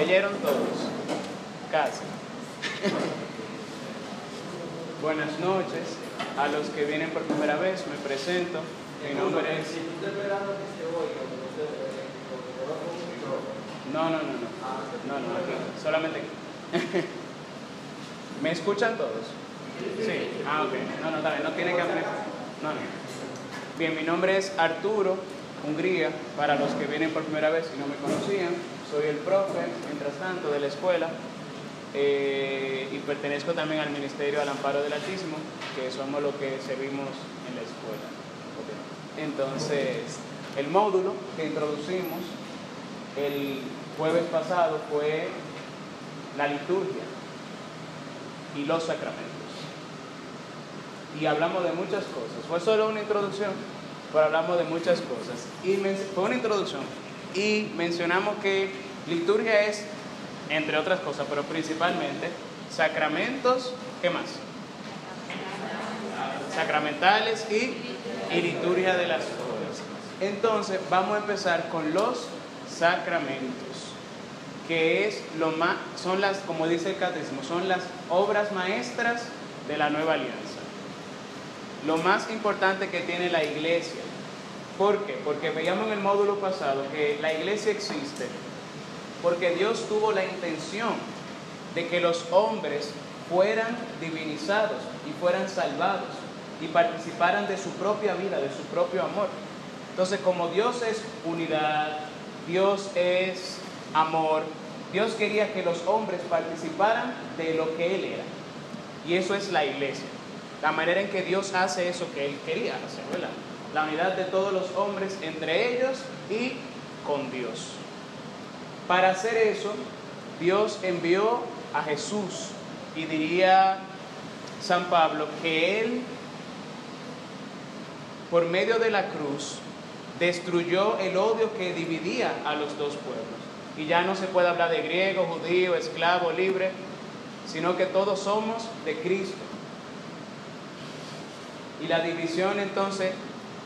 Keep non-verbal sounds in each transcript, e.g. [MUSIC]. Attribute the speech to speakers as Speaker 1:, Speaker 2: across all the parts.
Speaker 1: ¿Leyeron todos? Casi. Buenas noches a los que vienen por primera vez, me presento. Mi nombre es... No, no, no, no. No, no, aquí. Solamente aquí. [LAUGHS] ¿Me escuchan todos? Sí. Ah, ok. No, no, está bien. No tiene que abrir. No, no. Bien, mi nombre es Arturo Hungría, para los que vienen por primera vez y no me conocían. Soy el profe, mientras tanto, de la escuela. eh, y pertenezco también al Ministerio al Amparo del Altísimo, que somos los que servimos en la escuela. Entonces, el módulo que introducimos el jueves pasado fue la liturgia y los sacramentos. Y hablamos de muchas cosas. Fue solo una introducción, pero hablamos de muchas cosas. Y fue una introducción. Y mencionamos que liturgia es, entre otras cosas, pero principalmente, sacramentos, ¿qué más? Sacramentales y, y liturgia de las horas. Entonces, vamos a empezar con los sacramentos, que es lo más, son las, como dice el catecismo, son las obras maestras de la nueva alianza. Lo más importante que tiene la iglesia. ¿Por qué? Porque veíamos en el módulo pasado que la iglesia existe porque Dios tuvo la intención de que los hombres fueran divinizados y fueran salvados y participaran de su propia vida, de su propio amor. Entonces, como Dios es unidad, Dios es amor, Dios quería que los hombres participaran de lo que Él era. Y eso es la iglesia. La manera en que Dios hace eso que Él quería hacer, ¿verdad? La unidad de todos los hombres entre ellos y con Dios. Para hacer eso, Dios envió a Jesús y diría San Pablo que Él, por medio de la cruz, destruyó el odio que dividía a los dos pueblos. Y ya no se puede hablar de griego, judío, esclavo, libre, sino que todos somos de Cristo. Y la división entonces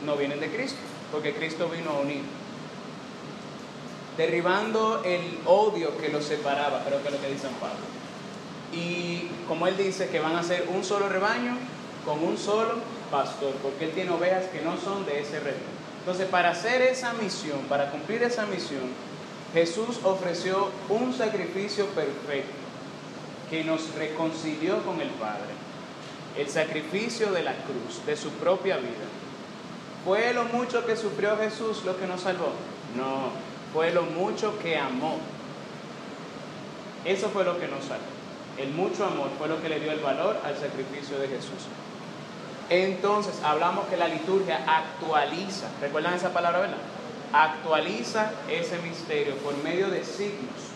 Speaker 1: no viene de Cristo, porque Cristo vino a unir derribando el odio que los separaba, creo que es lo que dice San Pablo. Y como él dice que van a ser un solo rebaño con un solo pastor, porque él tiene ovejas que no son de ese rebaño. Entonces, para hacer esa misión, para cumplir esa misión, Jesús ofreció un sacrificio perfecto que nos reconcilió con el Padre. El sacrificio de la cruz, de su propia vida. ¿Fue lo mucho que sufrió Jesús lo que nos salvó? No, fue lo mucho que amó. Eso fue lo que nos salvó. El mucho amor fue lo que le dio el valor al sacrificio de Jesús. Entonces, hablamos que la liturgia actualiza, ¿recuerdan esa palabra, verdad? Actualiza ese misterio por medio de signos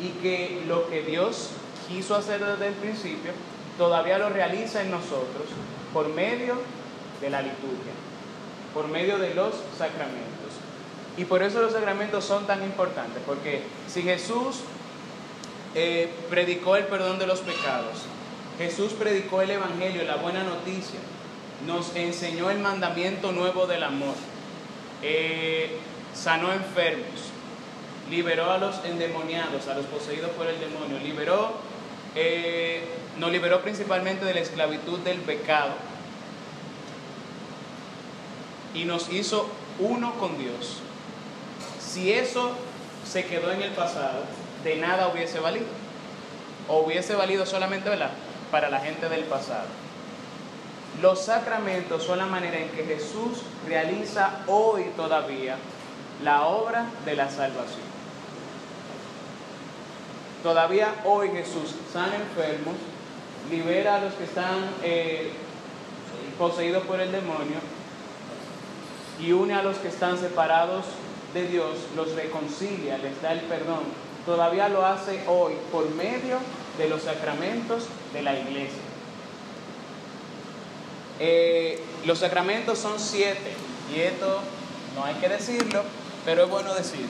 Speaker 1: y que lo que Dios quiso hacer desde el principio todavía lo realiza en nosotros por medio de la liturgia, por medio de los sacramentos. Y por eso los sacramentos son tan importantes, porque si Jesús eh, predicó el perdón de los pecados, Jesús predicó el Evangelio, la buena noticia, nos enseñó el mandamiento nuevo del amor, eh, sanó enfermos, liberó a los endemoniados, a los poseídos por el demonio, liberó, eh, nos liberó principalmente de la esclavitud del pecado y nos hizo uno con Dios. Si eso se quedó en el pasado, de nada hubiese valido. O hubiese valido solamente para la gente del pasado. Los sacramentos son la manera en que Jesús realiza hoy todavía la obra de la salvación. Todavía hoy Jesús sana enfermos, libera a los que están eh, poseídos por el demonio y une a los que están separados de Dios, los reconcilia, les da el perdón. Todavía lo hace hoy por medio de los sacramentos de la iglesia. Eh, los sacramentos son siete, y esto no hay que decirlo, pero es bueno decirlo.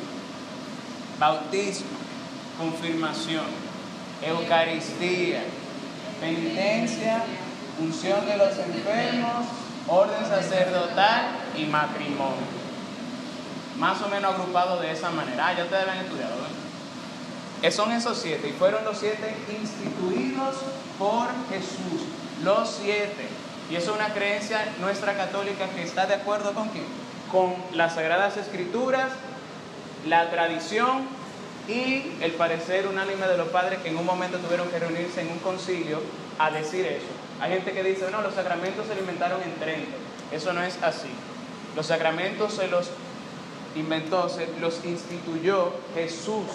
Speaker 1: Bautismo, confirmación, Eucaristía, penitencia, unción de los enfermos, orden sacerdotal y matrimonio. Más o menos agrupado de esa manera. Ah, ya ustedes han estudiado. Eh, son esos siete y fueron los siete instituidos por Jesús. Los siete. Y eso es una creencia nuestra católica que está de acuerdo con quién? Con las Sagradas Escrituras, la tradición y el parecer unánime de los padres que en un momento tuvieron que reunirse en un concilio a decir eso. Hay gente que dice, no, los sacramentos se inventaron en Trento. Eso no es así. Los sacramentos se los inventó, se los instituyó Jesús,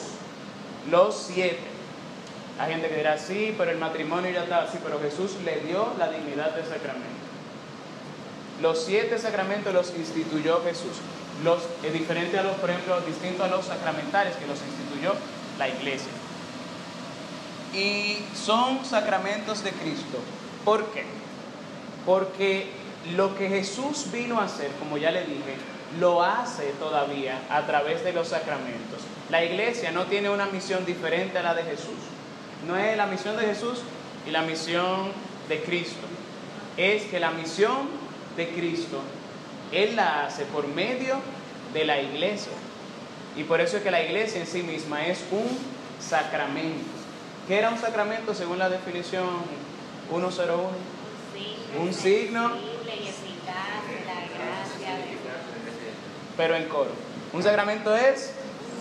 Speaker 1: los siete. Hay gente que dirá, sí, pero el matrimonio ya está así, pero Jesús le dio la dignidad de sacramento. Los siete sacramentos los instituyó Jesús. Los, es diferente a los, por ejemplo, distinto a los sacramentales que los instituyó la iglesia. Y son sacramentos de Cristo. ¿Por qué? Porque lo que Jesús vino a hacer, como ya le dije, lo hace todavía a través de los sacramentos. La iglesia no tiene una misión diferente a la de Jesús. No es la misión de Jesús y la misión de Cristo. Es que la misión de Cristo, Él la hace por medio de la iglesia. Y por eso es que la iglesia en sí misma es un sacramento. ¿Qué era un sacramento según la definición 101? Un signo pero en coro. Un sacramento es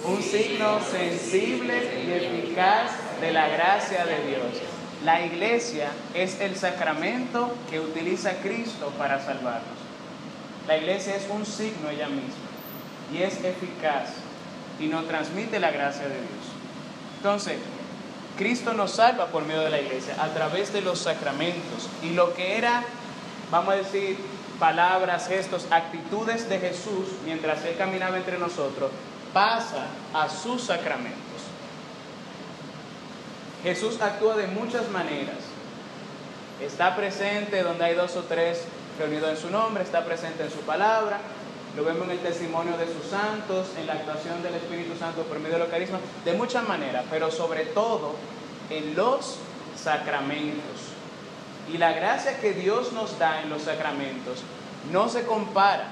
Speaker 1: un signo sensible y eficaz de la gracia de Dios. La iglesia es el sacramento que utiliza Cristo para salvarnos. La iglesia es un signo ella misma y es eficaz y nos transmite la gracia de Dios. Entonces, Cristo nos salva por medio de la iglesia, a través de los sacramentos. Y lo que era, vamos a decir, palabras, gestos, actitudes de Jesús mientras Él caminaba entre nosotros, pasa a sus sacramentos. Jesús actúa de muchas maneras. Está presente donde hay dos o tres reunidos en su nombre, está presente en su palabra, lo vemos en el testimonio de sus santos, en la actuación del Espíritu Santo por medio de los de muchas maneras, pero sobre todo en los sacramentos. Y la gracia que Dios nos da en los sacramentos no se compara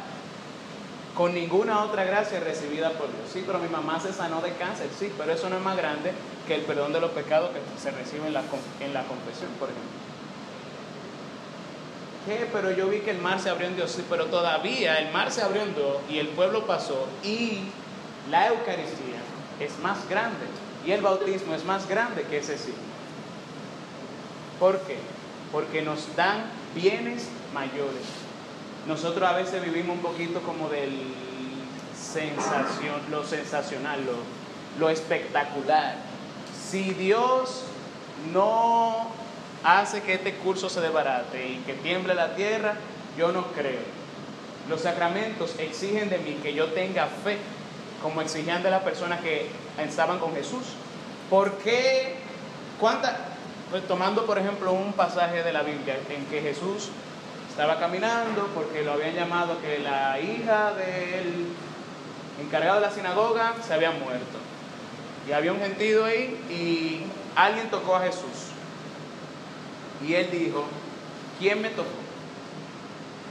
Speaker 1: con ninguna otra gracia recibida por Dios. Sí, pero mi mamá se sanó de cáncer, sí, pero eso no es más grande que el perdón de los pecados que se recibe en la, en la confesión, por ejemplo. ¿Qué? Pero yo vi que el mar se abrió en Dios, sí, pero todavía el mar se abrió en Dios y el pueblo pasó y la Eucaristía es más grande y el bautismo es más grande que ese sí. ¿Por qué? Porque nos dan bienes mayores. Nosotros a veces vivimos un poquito como del sensación, lo sensacional, lo, lo espectacular. Si Dios no hace que este curso se desbarate y que tiemble la tierra, yo no creo. Los sacramentos exigen de mí que yo tenga fe, como exigían de las personas que estaban con Jesús. ¿Por qué? ¿Cuánta, tomando por ejemplo un pasaje de la Biblia en que Jesús estaba caminando porque lo habían llamado que la hija del encargado de la sinagoga se había muerto. Y había un gentío ahí y alguien tocó a Jesús. Y él dijo, ¿quién me tocó?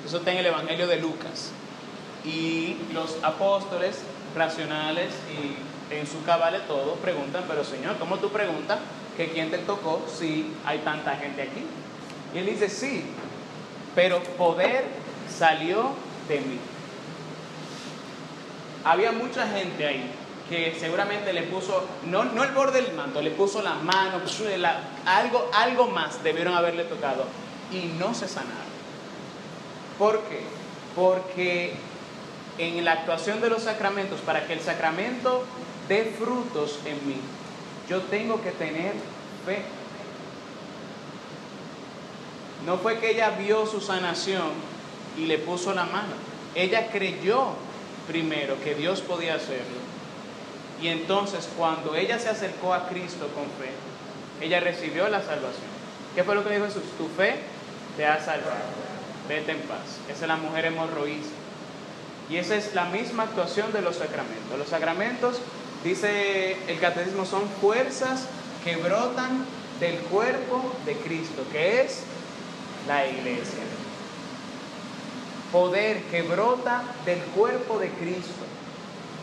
Speaker 1: Eso está en el Evangelio de Lucas. Y los apóstoles racionales y en su cabal todo preguntan, pero Señor, ¿cómo tú preguntas que quién te tocó si hay tanta gente aquí. Y él dice, sí, pero poder salió de mí. Había mucha gente ahí que seguramente le puso, no, no el borde del manto, le puso la mano, algo, algo más debieron haberle tocado y no se sanaron. ¿Por qué? Porque en la actuación de los sacramentos, para que el sacramento dé frutos en mí, yo tengo que tener fe. No fue que ella vio su sanación y le puso la mano. Ella creyó primero que Dios podía hacerlo. Y entonces cuando ella se acercó a Cristo con fe, ella recibió la salvación. ¿Qué fue lo que dijo Jesús? Tu fe te ha salvado. Vete en paz. Esa es la mujer hemorroísta. Y esa es la misma actuación de los sacramentos. Los sacramentos Dice el catecismo, son fuerzas que brotan del cuerpo de Cristo, que es la iglesia. Poder que brota del cuerpo de Cristo.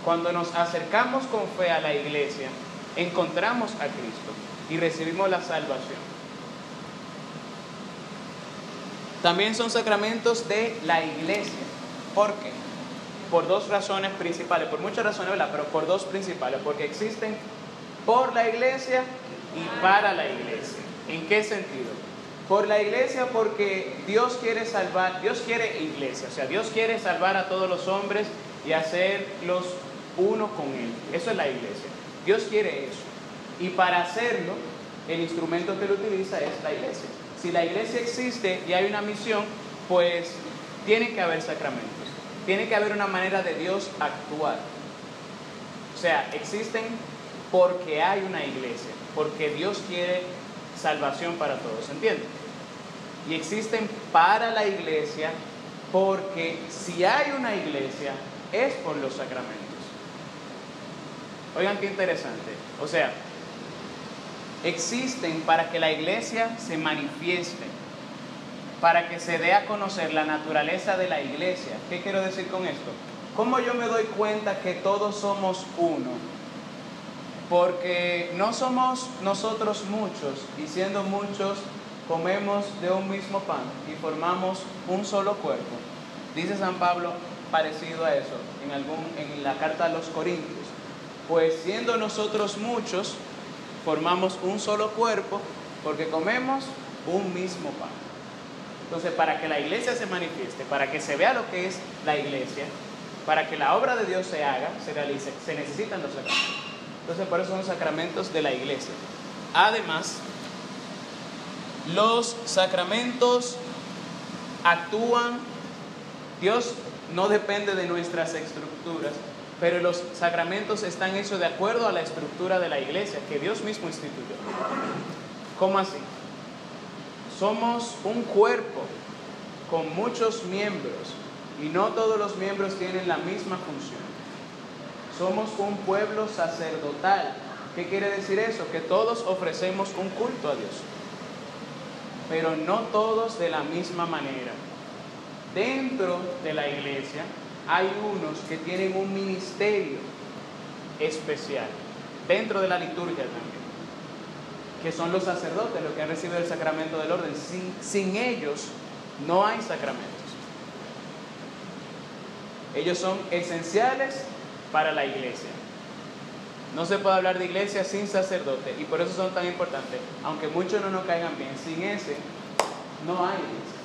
Speaker 1: Cuando nos acercamos con fe a la iglesia, encontramos a Cristo y recibimos la salvación. También son sacramentos de la iglesia. ¿Por qué? Por dos razones principales, por muchas razones, ¿verdad? Pero por dos principales, porque existen por la iglesia y para la iglesia. ¿En qué sentido? Por la iglesia porque Dios quiere salvar, Dios quiere iglesia, o sea, Dios quiere salvar a todos los hombres y hacerlos uno con Él. Eso es la iglesia. Dios quiere eso. Y para hacerlo, el instrumento que Él utiliza es la iglesia. Si la iglesia existe y hay una misión, pues tiene que haber sacramentos. Tiene que haber una manera de Dios actuar. O sea, existen porque hay una iglesia, porque Dios quiere salvación para todos, ¿entienden? Y existen para la iglesia porque si hay una iglesia es por los sacramentos. Oigan qué interesante. O sea, existen para que la iglesia se manifieste, para que se dé a conocer la naturaleza de la iglesia. ¿Qué quiero decir con esto? ¿Cómo yo me doy cuenta que todos somos uno? Porque no somos nosotros muchos y siendo muchos comemos de un mismo pan y formamos un solo cuerpo. Dice San Pablo parecido a eso en, algún, en la carta a los Corintios. Pues siendo nosotros muchos, formamos un solo cuerpo porque comemos un mismo pan. Entonces, para que la iglesia se manifieste, para que se vea lo que es la iglesia, para que la obra de Dios se haga, se realice, se necesitan los sacramentos. Entonces, por eso son sacramentos de la iglesia. Además, los sacramentos actúan, Dios no depende de nuestras estructuras, pero los sacramentos están hechos de acuerdo a la estructura de la iglesia que Dios mismo instituyó. ¿Cómo así? Somos un cuerpo con muchos miembros y no todos los miembros tienen la misma función. Somos un pueblo sacerdotal. ¿Qué quiere decir eso? Que todos ofrecemos un culto a Dios, pero no todos de la misma manera. Dentro de la iglesia hay unos que tienen un ministerio especial dentro de la liturgia también, que son los sacerdotes, los que han recibido el sacramento del orden. Sin, ellos no hay sacramentos. Ellos son esenciales para la iglesia. No se puede hablar de iglesia sin sacerdote y por eso son tan importantes. Aunque muchos no nos caigan bien, sin ese no hay iglesia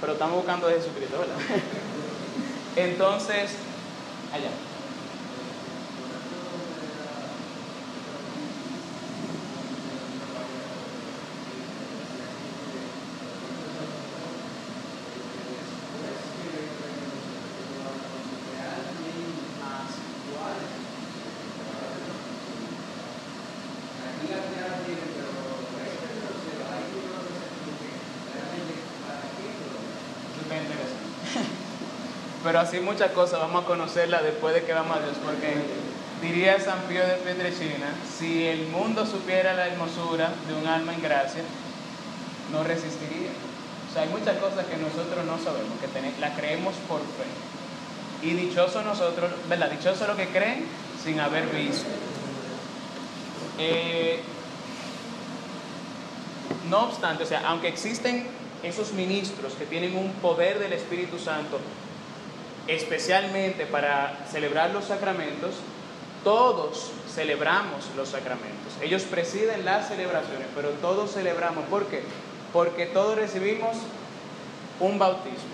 Speaker 1: pero estamos buscando a Jesucristo, ¿verdad? [LAUGHS] Entonces, allá. Pero así muchas cosas vamos a conocerlas después de que vamos a Dios, porque diría San Pío de Pietrechina, si el mundo supiera la hermosura de un alma en gracia, no resistiría. O sea, hay muchas cosas que nosotros no sabemos, que tenemos, la creemos por fe. Y dichoso nosotros, ¿verdad? Dichoso lo que creen sin haber visto. Eh, no obstante, o sea, aunque existen esos ministros que tienen un poder del Espíritu Santo especialmente para celebrar los sacramentos, todos celebramos los sacramentos. Ellos presiden las celebraciones, pero todos celebramos. ¿Por qué? Porque todos recibimos un bautismo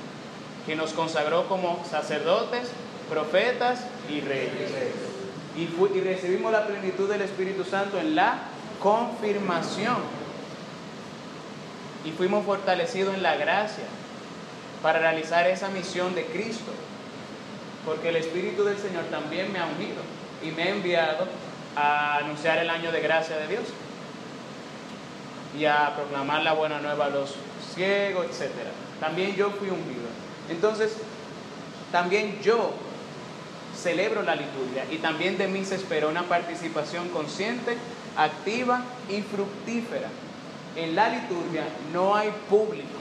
Speaker 1: que nos consagró como sacerdotes, profetas y reyes. Y, y recibimos la plenitud del Espíritu Santo en la confirmación. Y fuimos fortalecidos en la gracia para realizar esa misión de Cristo porque el Espíritu del Señor también me ha unido y me ha enviado a anunciar el año de gracia de Dios y a proclamar la buena nueva a los ciegos, etc. También yo fui ungido. Entonces, también yo celebro la liturgia y también de mí se espera una participación consciente, activa y fructífera. En la liturgia no hay público,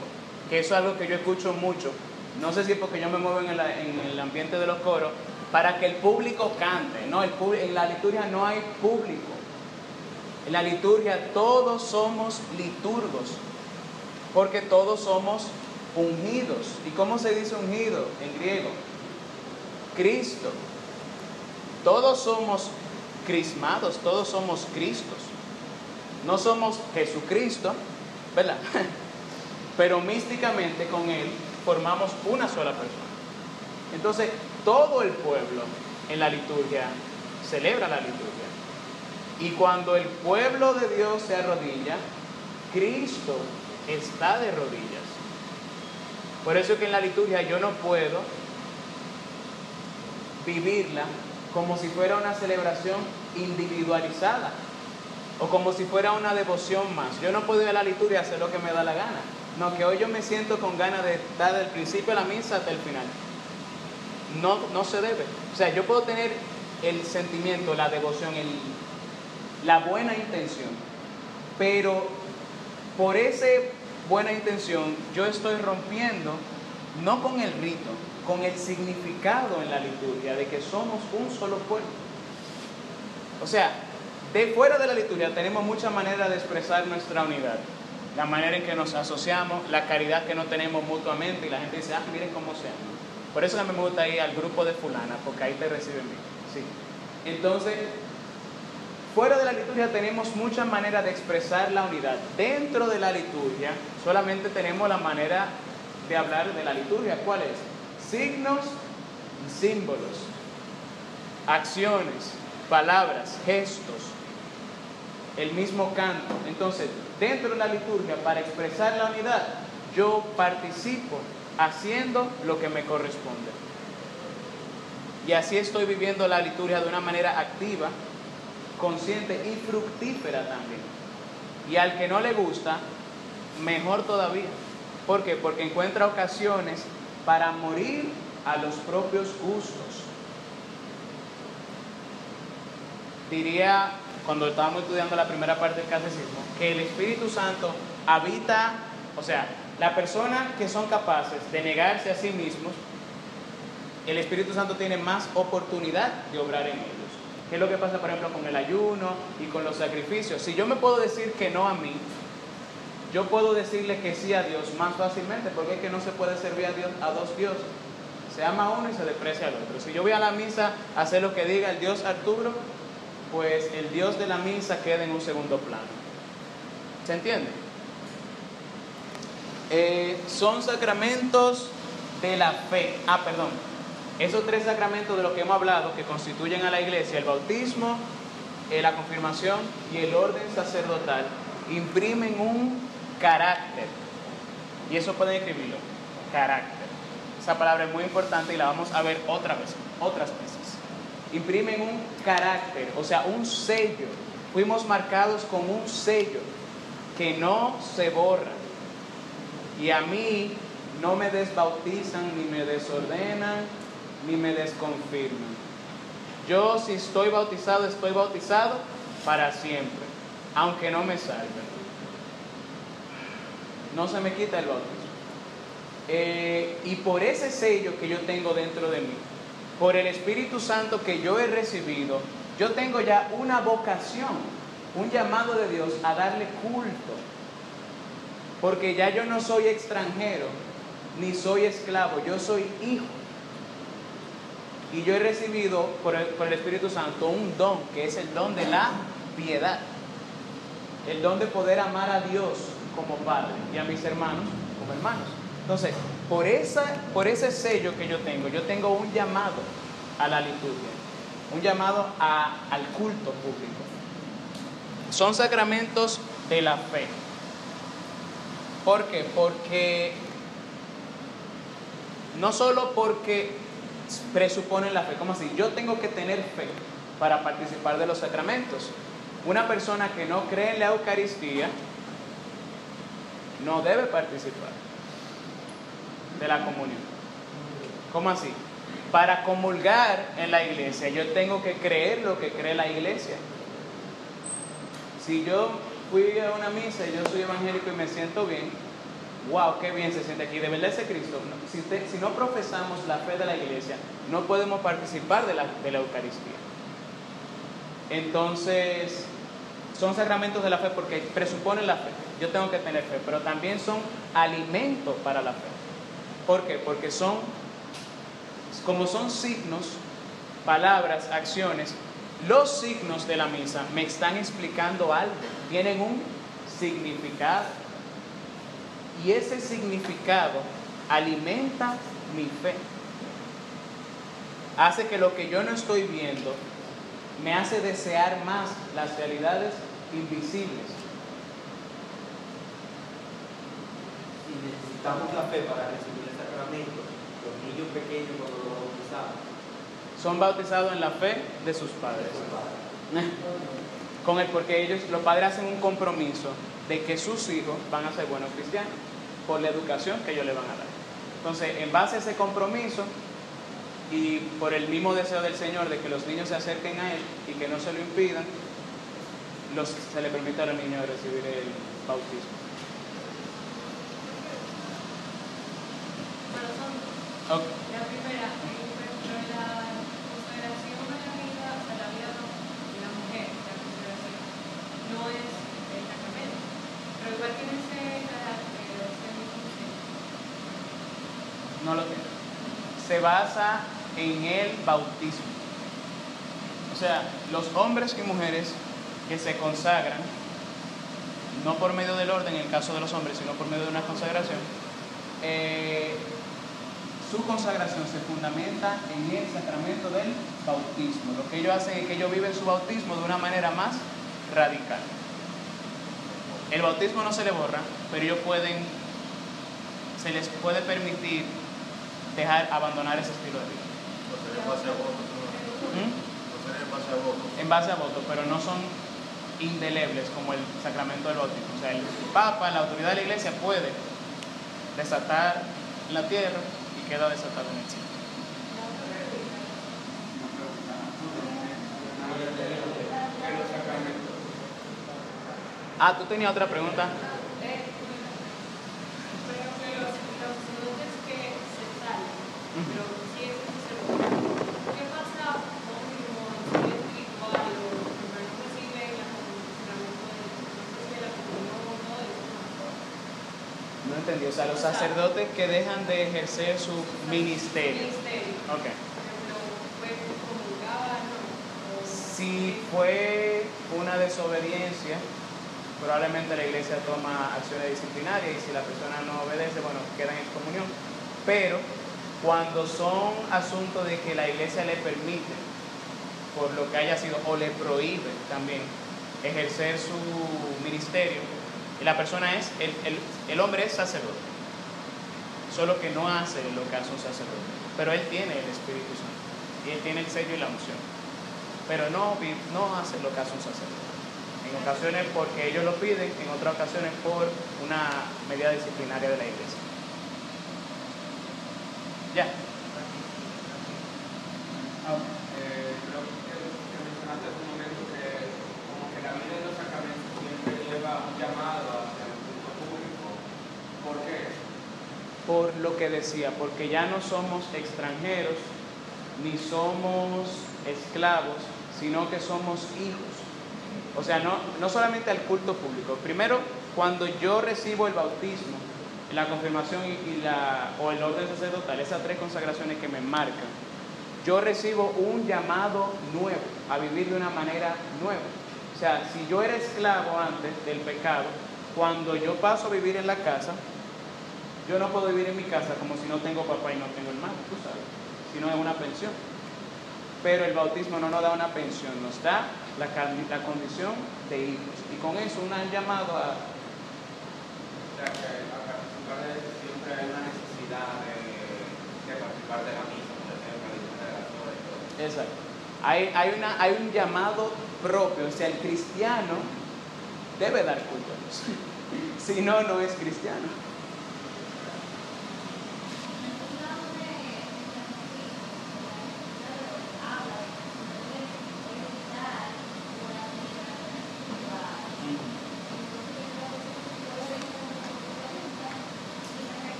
Speaker 1: que eso es algo que yo escucho mucho no sé si es porque yo me muevo en el, en el ambiente de los coros, para que el público cante. No, el, en la liturgia no hay público. En la liturgia todos somos liturgos, porque todos somos ungidos. ¿Y cómo se dice ungido en griego? Cristo. Todos somos crismados, todos somos Cristos. No somos Jesucristo, ¿verdad? [LAUGHS] Pero místicamente con Él formamos una sola persona. Entonces, todo el pueblo en la liturgia celebra la liturgia. Y cuando el pueblo de Dios se arrodilla, Cristo está de rodillas. Por eso es que en la liturgia yo no puedo vivirla como si fuera una celebración individualizada o como si fuera una devoción más. Yo no puedo ir a la liturgia y hacer lo que me da la gana. No, que hoy yo me siento con ganas de estar del principio de la misa hasta el final. No, no se debe. O sea, yo puedo tener el sentimiento, la devoción, la buena intención, pero por esa buena intención yo estoy rompiendo, no con el rito, con el significado en la liturgia de que somos un solo pueblo. O sea, de fuera de la liturgia tenemos muchas maneras de expresar nuestra unidad. La manera en que nos asociamos, la caridad que no tenemos mutuamente y la gente dice, ah, miren cómo se Por eso a mí me gusta ir al grupo de fulana, porque ahí te reciben bien. Sí. Entonces, fuera de la liturgia tenemos muchas maneras de expresar la unidad. Dentro de la liturgia solamente tenemos la manera de hablar de la liturgia. ¿Cuál es? Signos y símbolos, acciones, palabras, gestos, el mismo canto. Entonces, dentro de la liturgia, para expresar la unidad, yo participo haciendo lo que me corresponde. Y así estoy viviendo la liturgia de una manera activa, consciente y fructífera también. Y al que no le gusta, mejor todavía. ¿Por qué? Porque encuentra ocasiones para morir a los propios gustos. Diría cuando estábamos estudiando la primera parte del catecismo, que el Espíritu Santo habita, o sea, la persona que son capaces de negarse a sí mismos, el Espíritu Santo tiene más oportunidad de obrar en ellos. ¿Qué es lo que pasa, por ejemplo, con el ayuno y con los sacrificios? Si yo me puedo decir que no a mí, yo puedo decirle que sí a Dios más fácilmente, porque es que no se puede servir a, Dios, a dos dioses. Se ama a uno y se desprecia al otro. Si yo voy a la misa a hacer lo que diga el Dios Arturo, pues el Dios de la misa queda en un segundo plano. ¿Se entiende? Eh, son sacramentos de la fe. Ah, perdón. Esos tres sacramentos de los que hemos hablado que constituyen a la iglesia, el bautismo, eh, la confirmación y el orden sacerdotal, imprimen un carácter. Y eso pueden escribirlo, carácter. Esa palabra es muy importante y la vamos a ver otra vez, otras veces imprimen un carácter, o sea, un sello. Fuimos marcados con un sello que no se borra. Y a mí no me desbautizan, ni me desordenan, ni me desconfirman. Yo si estoy bautizado, estoy bautizado para siempre, aunque no me salven. No se me quita el bautismo. Eh, y por ese sello que yo tengo dentro de mí, por el Espíritu Santo que yo he recibido, yo tengo ya una vocación, un llamado de Dios a darle culto. Porque ya yo no soy extranjero, ni soy esclavo, yo soy hijo. Y yo he recibido por el, por el, Espíritu Santo un don, que es el don de la piedad. El don de poder amar a Dios como Padre y a mis hermanos como hermanos. Entonces, por, esa, por ese sello que yo tengo, yo tengo un llamado a la liturgia, un llamado al culto público. Son sacramentos de la fe. ¿Por qué? Porque no solo porque presuponen la fe, como así? Yo tengo que tener fe para participar de los sacramentos. Una persona que no cree en la Eucaristía no debe participar de la comunión. ¿Cómo así? Para comulgar en la iglesia yo tengo que creer lo que cree la iglesia. Si yo fui a una misa y yo soy evangélico y me siento bien, wow, qué bien se siente aquí, de verdad ese Cristo. Si, si no profesamos la fe de la iglesia, no podemos participar de la, de la Eucaristía. Entonces, son sacramentos de la fe porque presuponen la fe. Yo tengo que tener fe, pero también son alimento para la fe. ¿Por qué? Porque son, como son signos, palabras, acciones, los signos de la misa me están explicando algo, tienen un significado. Y ese significado alimenta mi fe. Hace que lo que yo no estoy viendo me hace desear más las realidades invisibles.
Speaker 2: Si necesitamos la fe para recibir sacramento, los niños pequeños cuando los bautizamos.
Speaker 1: Son bautizados en la fe de sus padres. [LAUGHS] Con el, porque ellos, los padres hacen un compromiso de que sus hijos van a ser buenos cristianos por la educación que ellos le van a dar. Entonces, en base a ese compromiso y por el mismo deseo del Señor de que los niños se acerquen a Él y que no se lo impidan, los, se le permite a los niños recibir el bautismo.
Speaker 3: La primera, eh, la consagración de la vida, o sea, la vida de la mujer, la consagración, no es el sacramento, pero igual tiene ese carácter, ese mismo
Speaker 1: No lo tiene. Se basa en el bautismo. O sea, los hombres y mujeres que se consagran, no por medio del orden en el caso de los hombres, sino por medio de una consagración, eh, su consagración se fundamenta en el sacramento del bautismo. Lo que ellos hacen es que ellos viven su bautismo de una manera más radical. El bautismo no se le borra, pero ellos pueden, se les puede permitir dejar, abandonar ese estilo de vida. ¿Mm? En base a voto, pero no son indelebles como el sacramento del bautismo. O sea, el Papa, la autoridad de la iglesia puede desatar la tierra queda desatado en el cielo. Ah, tú tenías otra pregunta.
Speaker 3: Eh, por ejemplo, los, los sacerdotes que se salen, pero si es sacerdote, ¿qué pasa con un nivel espiritual o que no reciben la sacramento de no reciben la comunión o todo eso?
Speaker 1: No entendí. O sea, los sacerdotes que dejan de ejercer su ministerio.
Speaker 3: Ministerio.
Speaker 1: Ok.
Speaker 3: Por ejemplo, fue comulgada, ¿no? O-
Speaker 1: Si fue una desobediencia, probablemente la iglesia toma acciones disciplinarias y si la persona no obedece, bueno, queda en excomunión. Pero cuando son asuntos de que la iglesia le permite, por lo que haya sido, o le prohíbe también ejercer su ministerio, y la persona es, el, el- el hombre es sacerdote, solo que no hace lo que hace un sacerdote, pero él tiene el Espíritu Santo, y él tiene el sello y la unción, pero no, no hace lo que hace un sacerdote. En ocasiones porque ellos lo piden, en otras ocasiones por una medida disciplinaria de la iglesia. Ya.
Speaker 4: Eh, creo que, que mencionaste hace un momento que como que la vida de los sacramentos siempre lleva un llamado hacia el culto público. ¿Por qué?
Speaker 1: Por lo que decía, porque ya no somos extranjeros ni somos esclavos, sino que somos hijos. O sea, no, no solamente al culto público. Primero, cuando yo recibo el bautismo, la confirmación y, la, o el orden sacerdotal, esas tres consagraciones que me marcan, yo recibo un llamado nuevo, a vivir de una manera nueva. O sea, si yo era esclavo antes del pecado, cuando yo paso a vivir en la casa, yo no puedo vivir en mi casa como si no tengo papá y no tengo hermano, tú sabes, sino es una pensión. Pero el bautismo no nos da una pensión, nos da la, condición de hijos. Y con eso un llamado a...
Speaker 4: O sea, que a siempre hay una necesidad de, de participar de la misa, de la.
Speaker 1: Exacto. Hay, hay, una, hay un llamado propio, o sea, el cristiano debe dar culto a Dios. [LAUGHS] si no, no es cristiano.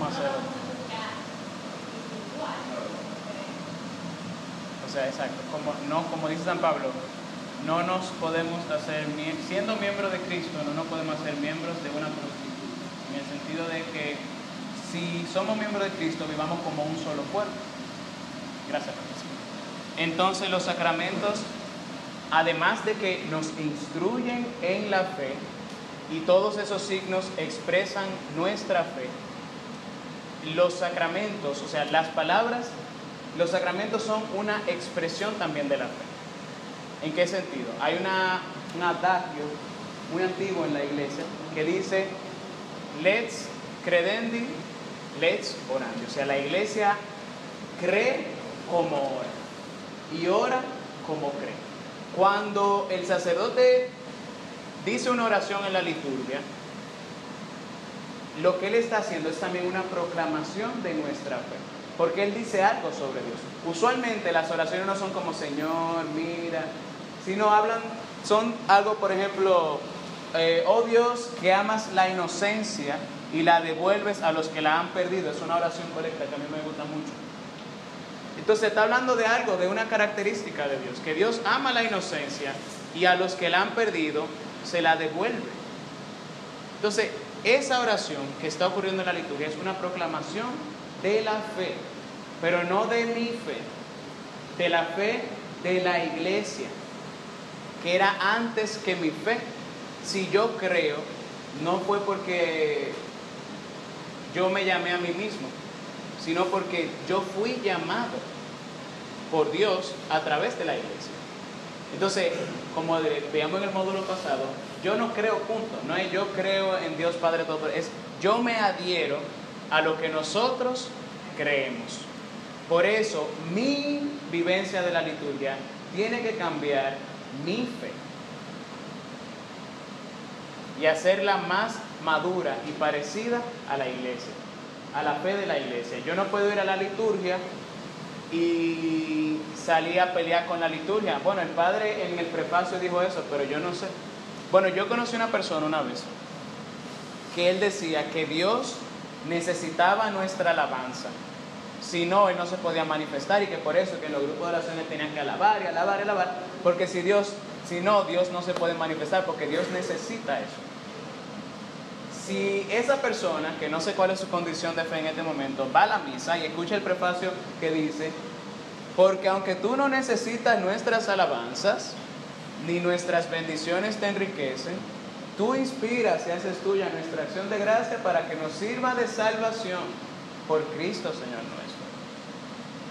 Speaker 1: Vamos. O sea, exacto. Como, no, como dice San Pablo, no nos podemos hacer, siendo miembros de Cristo, no nos podemos hacer miembros de una prostituta. En el sentido de que si somos miembros de Cristo, vivamos como un solo cuerpo. Gracias. Entonces los sacramentos, además de que nos instruyen en la fe, y todos esos signos expresan nuestra fe, los sacramentos, o sea, las palabras, los sacramentos son una expresión también de la fe. ¿En qué sentido? Hay una, un adagio muy antiguo en la iglesia que dice, let's credendi, let's orandi. O sea, la iglesia cree como ora y ora como cree. Cuando el sacerdote dice una oración en la liturgia, lo que él está haciendo es también una proclamación de nuestra fe, porque él dice algo sobre Dios. Usualmente las oraciones no son como Señor, mira, sino hablan, son algo, por ejemplo, eh, oh Dios, que amas la inocencia y la devuelves a los que la han perdido. Es una oración correcta que a mí me gusta mucho. Entonces está hablando de algo, de una característica de Dios, que Dios ama la inocencia y a los que la han perdido se la devuelve. Entonces, esa oración que está ocurriendo en la liturgia es una proclamación de la fe, pero no de mi fe, de la fe de la iglesia, que era antes que mi fe. Si yo creo, no fue porque yo me llamé a mí mismo, sino porque yo fui llamado por Dios a través de la iglesia. Entonces, como veíamos en el módulo pasado, yo no creo punto, no es yo creo en Dios Padre todo, es yo me adhiero a lo que nosotros creemos. Por eso, mi vivencia de la liturgia tiene que cambiar mi fe y hacerla más madura y parecida a la iglesia, a la fe de la iglesia. Yo no puedo ir a la liturgia y salir a pelear con la liturgia. Bueno, el padre en el prefacio dijo eso, pero yo no sé. Bueno, yo conocí una persona una vez que él decía que Dios necesitaba nuestra alabanza. Si no, él no se podía manifestar y que por eso que los grupos de oraciones tenían que alabar y alabar y alabar, porque si Dios, si no, Dios no se puede manifestar porque Dios necesita eso. Si esa persona, que no sé cuál es su condición de fe en este momento, va a la misa y escucha el prefacio que dice, porque aunque tú no necesitas nuestras alabanzas, ni nuestras bendiciones te enriquecen, tú inspiras y haces tuya nuestra acción de gracia para que nos sirva de salvación por Cristo, Señor nuestro.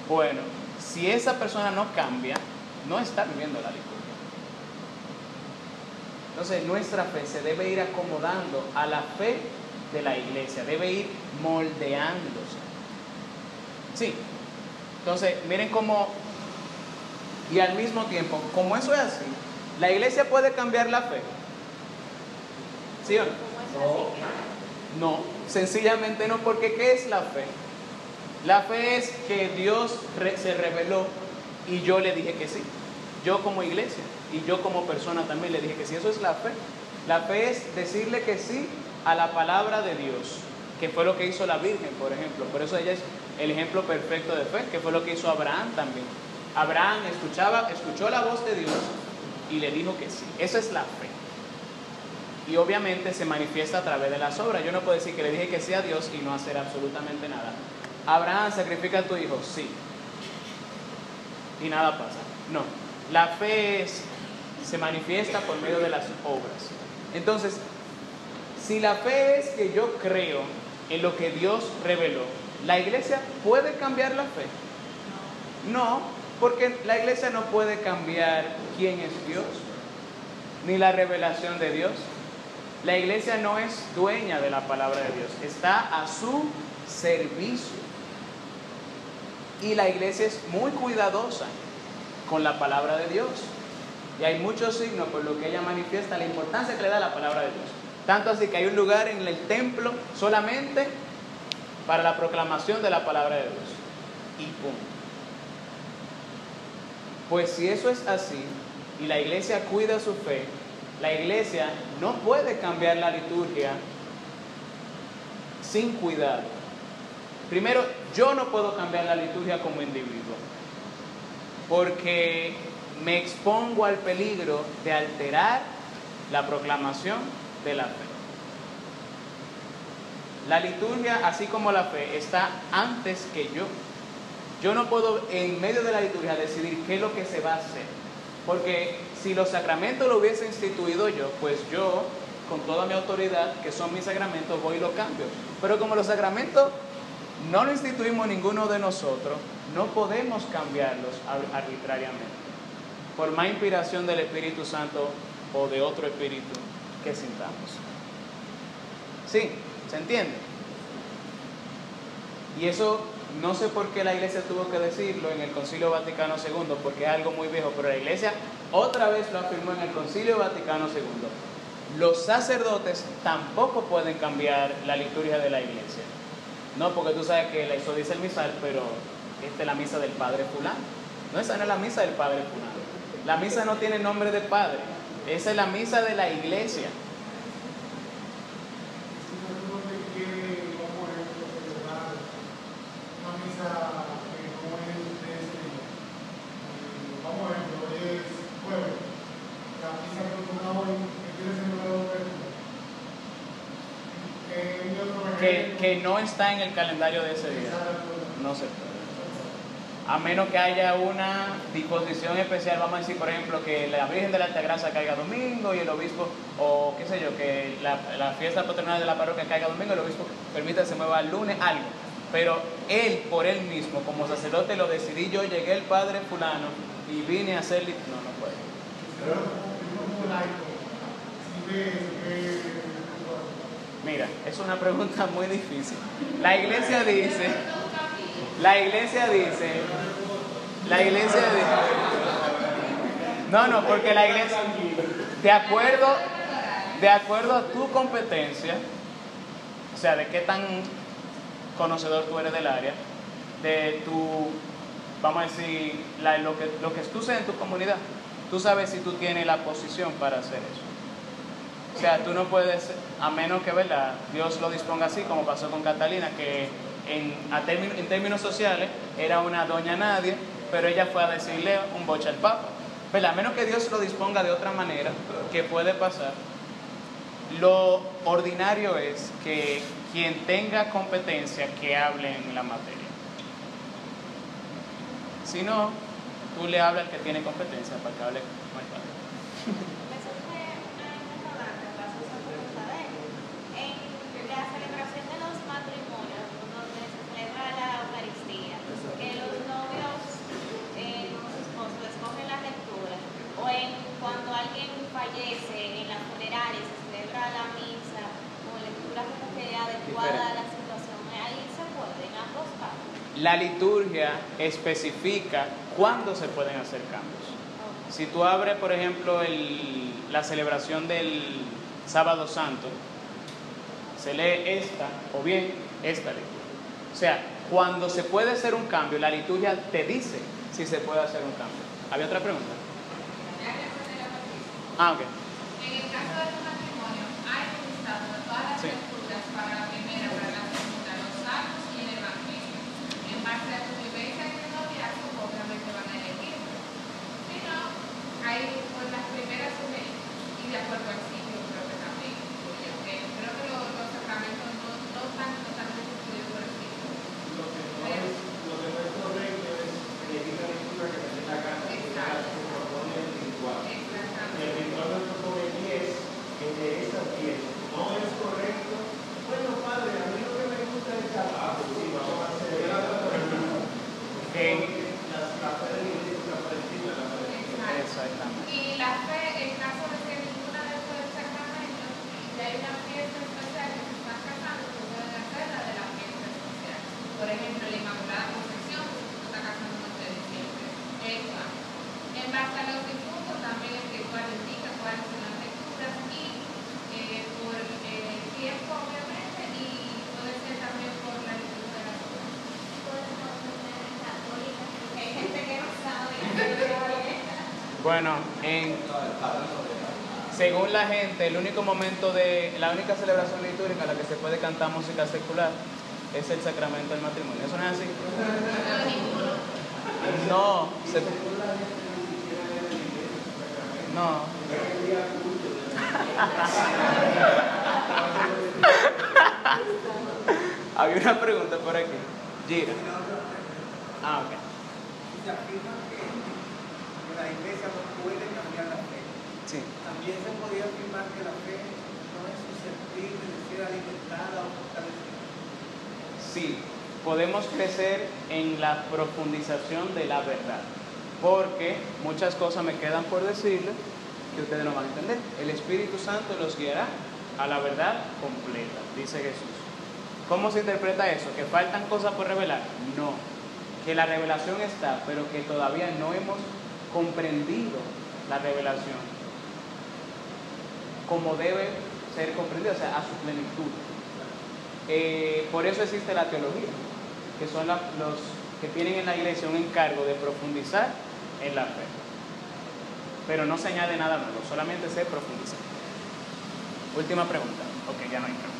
Speaker 1: Bueno, si esa persona no cambia, no está viviendo la liturgia. Entonces nuestra fe se debe ir acomodando a la fe de la iglesia, debe ir moldeándose. Sí. Entonces, miren cómo, y al mismo tiempo, como eso es así, la iglesia puede cambiar la fe. ¿Sí o no? No, sencillamente no, porque ¿qué es la fe? La fe es que Dios se reveló y yo le dije que sí. Yo como iglesia y yo como persona también le dije que sí. Eso es la fe. La fe es decirle que sí a la palabra de Dios, que fue lo que hizo la Virgen, por ejemplo. Por eso ella es el ejemplo perfecto de fe, que fue lo que hizo Abraham también. Abraham escuchaba, escuchó la voz de Dios y le dijo que sí. Esa es la fe. Y obviamente se manifiesta a través de las obras. Yo no puedo decir que le dije que sí a Dios y no hacer absolutamente nada. Abraham, sacrifica a tu hijo, sí. Y nada pasa. No. La fe es- se manifiesta por medio de las obras. Entonces, si la fe es que yo creo en lo que Dios reveló, ¿la iglesia puede cambiar la fe? No, porque la iglesia no puede cambiar quién es Dios, ni la revelación de Dios. La iglesia no es dueña de la palabra de Dios, está a su servicio. Y la iglesia es muy cuidadosa con la palabra de Dios. Y hay muchos signos por lo que ella manifiesta la importancia que le da la palabra de Dios. Tanto así que hay un lugar en el templo solamente para la proclamación de la palabra de Dios. Y punto. Pues si eso es así y la iglesia cuida su fe, la iglesia no puede cambiar la liturgia sin cuidado. Primero, yo no puedo cambiar la liturgia como individuo, porque me expongo al peligro de alterar la proclamación de la fe. La liturgia, así como la fe, está antes que yo. Yo no puedo en medio de la liturgia decidir qué es lo que se va a hacer. Porque si los sacramentos lo hubiese instituido yo, pues yo, con toda mi autoridad, que son mis sacramentos, voy y lo cambio. Pero como los sacramentos no lo instituimos ninguno de nosotros, no podemos cambiarlos ar- arbitrariamente. Por más inspiración del Espíritu Santo o de otro espíritu que sintamos. Sí, ¿se entiende? Y eso no sé por qué la iglesia tuvo que decirlo en el Concilio Vaticano II, porque es algo muy viejo, pero la iglesia otra vez lo afirmó en el Concilio Vaticano II. Los sacerdotes tampoco pueden cambiar la liturgia de la iglesia. No, porque tú sabes que eso dice el misal, pero esta es la misa del Padre fulano. No, esa no es la misa del Padre fulano. La misa no tiene nombre de Padre. Esa es la misa de la iglesia.
Speaker 5: Si nosotros te quiere, como ejemplo, celebrar una misa que no es de ese día, eh, vamos a ejemplo, es jueves, la misa que toma hoy, que quiere celebrar dos personas. Eh, y otro
Speaker 1: Que,
Speaker 5: ejemplo,
Speaker 1: que no está en el calendario de ese día. No se puede. A menos que haya una disposición especial, vamos a decir, por ejemplo, que la Virgen de la Altagracia caiga domingo y el obispo, o qué sé yo, que la, fiesta patronal de la parroquia caiga domingo y el obispo permita que se mueva el lunes, algo. Pero él, por él mismo, como sacerdote, lo decidí yo, llegué el padre fulano y vine a hacer... lit- No, no puede.
Speaker 5: Pero como laico, si ves que
Speaker 1: Mira, es una pregunta muy difícil. La iglesia dice, la iglesia dice, la iglesia dice, no, no, porque la iglesia, de acuerdo, de acuerdo a tu competencia, o sea, de qué tan conocedor tú eres del área, de tu, vamos a decir, lo, que, lo que en tu comunidad, tú sabes si tú tienes la posición para hacer eso. O sea, tú no puedes, a menos que ¿verdad? Dios lo disponga así, como pasó con Catalina, que en, a términos sociales era una doña nadie, pero ella fue a decirle un boche al Papa. ¿Verdad? A menos que Dios lo disponga de otra manera, que puede pasar, lo ordinario es que quien tenga competencia que hable en la materia. Si no, tú le hablas al que tiene competencia para que hable con el Padre. [LAUGHS]
Speaker 6: Me surge una interrogante en base a esa pregunta de él. En la celebración de los matrimonios, donde se celebra la Eucaristía, que los novios, eh, los esposos, escogen la lectura, o en cuando alguien fallece en las funerarias, se celebra la misa con lectura como que adecuada a la situación, ahí se puede, en ambos casos.
Speaker 1: La liturgia especifica cuándo se pueden hacer cambios. Si tú abres, por ejemplo, el- la celebración del sábado santo, se lee esta o bien esta lectura. O sea, cuando se puede hacer un cambio, la liturgia te dice si se puede hacer un cambio. ¿Había otra pregunta? Ah, ok.
Speaker 7: En el caso de los matrimonios, hay un de todas las para la primera, para la segunda, los salmos y el evangelio. En base a tu vivencia en el noviazgo, obviamente van a elegir. Si no, hay pues las primeras sugerencias y de acuerdo al sitio, creo que también. Porque eh, creo que los, los sacramentos no, no están totalmente estudiados por el sitio.
Speaker 2: Lo que no es, lo que no es correcto es elegir la lectura que me dé la gana, que es la que propone el ritual. El
Speaker 7: Exactamente.
Speaker 2: ritual me propone 10, que de esas 10 no es correcto. Bueno, padre, a mí lo que me gusta es la ah, pues sí, vamos a celebrar
Speaker 1: En-
Speaker 2: la, la fe de la iglesia palestina, la palestina.
Speaker 1: Exactamente.
Speaker 7: Y la fe, en caso de que ninguna de estos sacramentos, y hay una fiesta especial que se están casando, se pueden hacer la de la fiesta especial. Por ejemplo, la Inmaculada Concepción, que se está casando en de diciembre. Esa. En base a los difuntos, también el ritual indica cuáles son las lecturas y eh, por eh, el tiempo, obviamente, y puede ser también por la lectura de las horas.
Speaker 6: Hay gente que no sabe.
Speaker 1: Bueno, en, según la gente, el único momento de, la única celebración litúrgica en la que se puede cantar música secular es el sacramento del matrimonio. ¿Eso no es así?
Speaker 7: No,
Speaker 1: no. [LAUGHS] Había una pregunta por aquí. Gira. Ah, ok.
Speaker 8: Se afirma que que la iglesia no puede cambiar la fe.
Speaker 1: Sí.
Speaker 8: También se podría afirmar que la fe no es susceptible de ser alimentada o fortalecida.
Speaker 1: Sí, podemos crecer en la profundización de la verdad, porque muchas cosas me quedan por decirles que ustedes no van a entender. El Espíritu Santo los guiará a la verdad completa, dice Jesús. ¿Cómo se interpreta eso? ¿Que faltan cosas por revelar? No, que la revelación está, pero que todavía no hemos comprendido la revelación como debe ser comprendida, o sea, a su plenitud. Eh, por eso existe la teología, que son los que tienen en la iglesia un encargo de profundizar en la fe. Pero no se añade nada nuevo, solamente se profundiza. Última pregunta. Ok, ya no hay preguntas.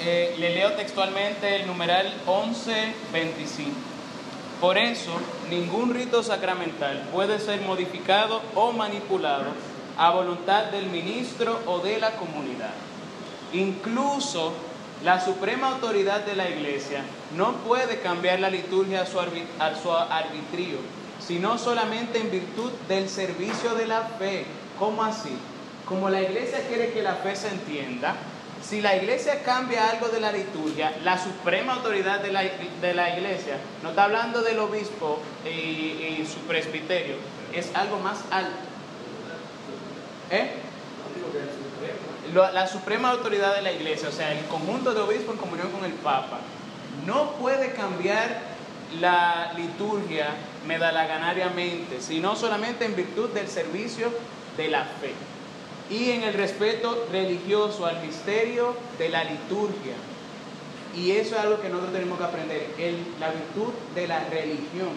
Speaker 1: Eh, le leo textualmente el numeral 1125. Por eso, ningún rito sacramental puede ser modificado o manipulado a voluntad del ministro o de la comunidad. Incluso la suprema autoridad de la iglesia no puede cambiar la liturgia a su, arbitrio, sino solamente en virtud del servicio de la fe. ¿Cómo así? Como la iglesia quiere que la fe se entienda, si la iglesia cambia algo de la liturgia, la suprema autoridad de la, de la iglesia, no está hablando del obispo y, y su presbiterio, es algo más alto. ¿Eh? La suprema autoridad de la iglesia, o sea, el conjunto de obispos en comunión con el Papa, no puede cambiar la liturgia medalaganariamente, sino solamente en virtud del servicio de la fe y en el respeto religioso al misterio de la liturgia. Y eso es algo que nosotros tenemos que aprender, el- la virtud de la religión,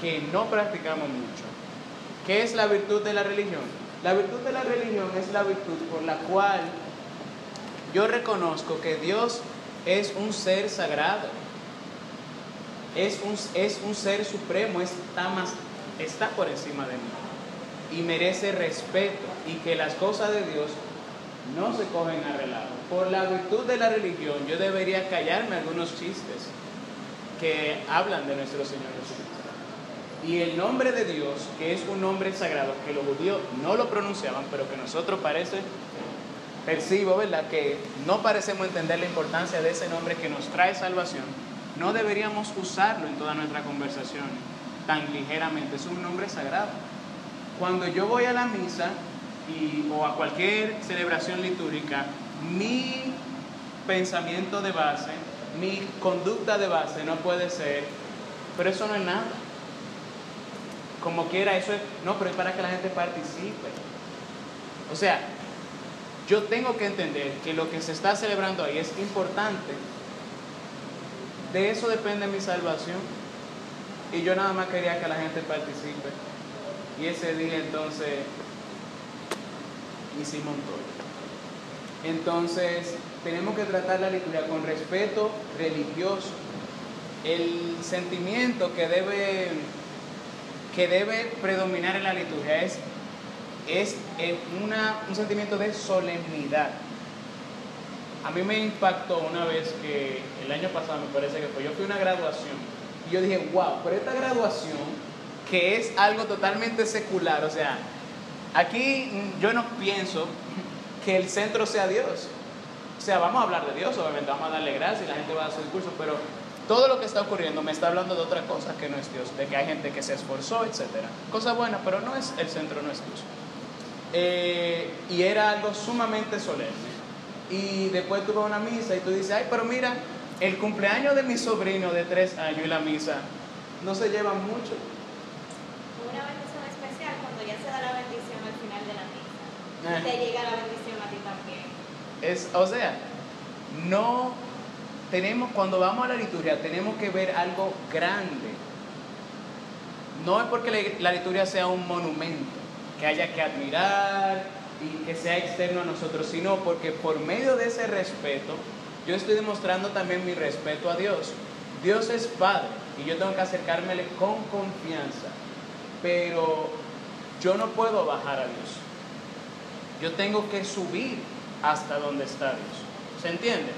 Speaker 1: que no practicamos mucho. ¿Qué es la virtud de la religión? La virtud de la religión es la virtud por la cual yo reconozco que Dios es un ser sagrado, es un, es un ser supremo, está, más, está por encima de mí y merece respeto y que las cosas de Dios no se cogen a relajo. Por la virtud de la religión yo debería callarme algunos chistes que hablan de nuestro Señor Jesucristo. Y el nombre de Dios, que es un nombre sagrado, que los judíos no lo pronunciaban, pero que nosotros parece, percibo, ¿verdad? Que no parecemos entender la importancia de ese nombre que nos trae salvación. No deberíamos usarlo en toda nuestra conversación tan ligeramente. Es un nombre sagrado. Cuando yo voy a la misa y, o a cualquier celebración litúrgica, mi pensamiento de base, mi conducta de base no puede ser, pero eso no es nada. Como quiera, eso es, no, pero es para que la gente participe. O sea, yo tengo que entender que lo que se está celebrando ahí es importante. De eso depende mi salvación. Y yo nada más quería que la gente participe. Y ese día entonces hicimos todo. Entonces, tenemos que tratar la liturgia con respeto religioso. El sentimiento que debe, que debe predominar en la liturgia es, es un sentimiento de solemnidad. A mí me impactó una vez que el año pasado me parece que fue, yo fui a una graduación y yo dije, wow, pero esta graduación que es algo totalmente secular, o sea, aquí yo no pienso que el centro sea Dios. O sea, vamos a hablar de Dios, obviamente vamos a darle gracias y la gente va a dar su discurso, pero todo lo que está ocurriendo me está hablando de otra cosa que no es Dios, de que hay gente que se esforzó, etc. Cosa buena, pero no es el centro, no es Dios. Eh, y era algo sumamente solemne. Y después tuve una misa y tú dices, ay, pero mira, el cumpleaños de mi sobrino de tres años y la misa no se llevan mucho.
Speaker 6: Una bendición especial cuando ya se da la bendición al final de la misa.
Speaker 1: Eh.
Speaker 6: Y te llega la bendición a ti también.
Speaker 1: Es, o sea, no tenemos, cuando vamos a la liturgia, tenemos que ver algo grande. No es porque la, liturgia sea un monumento que haya que admirar y que sea externo a nosotros, sino porque por medio de ese respeto yo estoy demostrando también mi respeto a Dios. Dios es Padre y yo tengo que acercármele con confianza, pero yo no puedo bajar a Dios. Yo tengo que subir hasta donde está Dios. ¿Se entiende?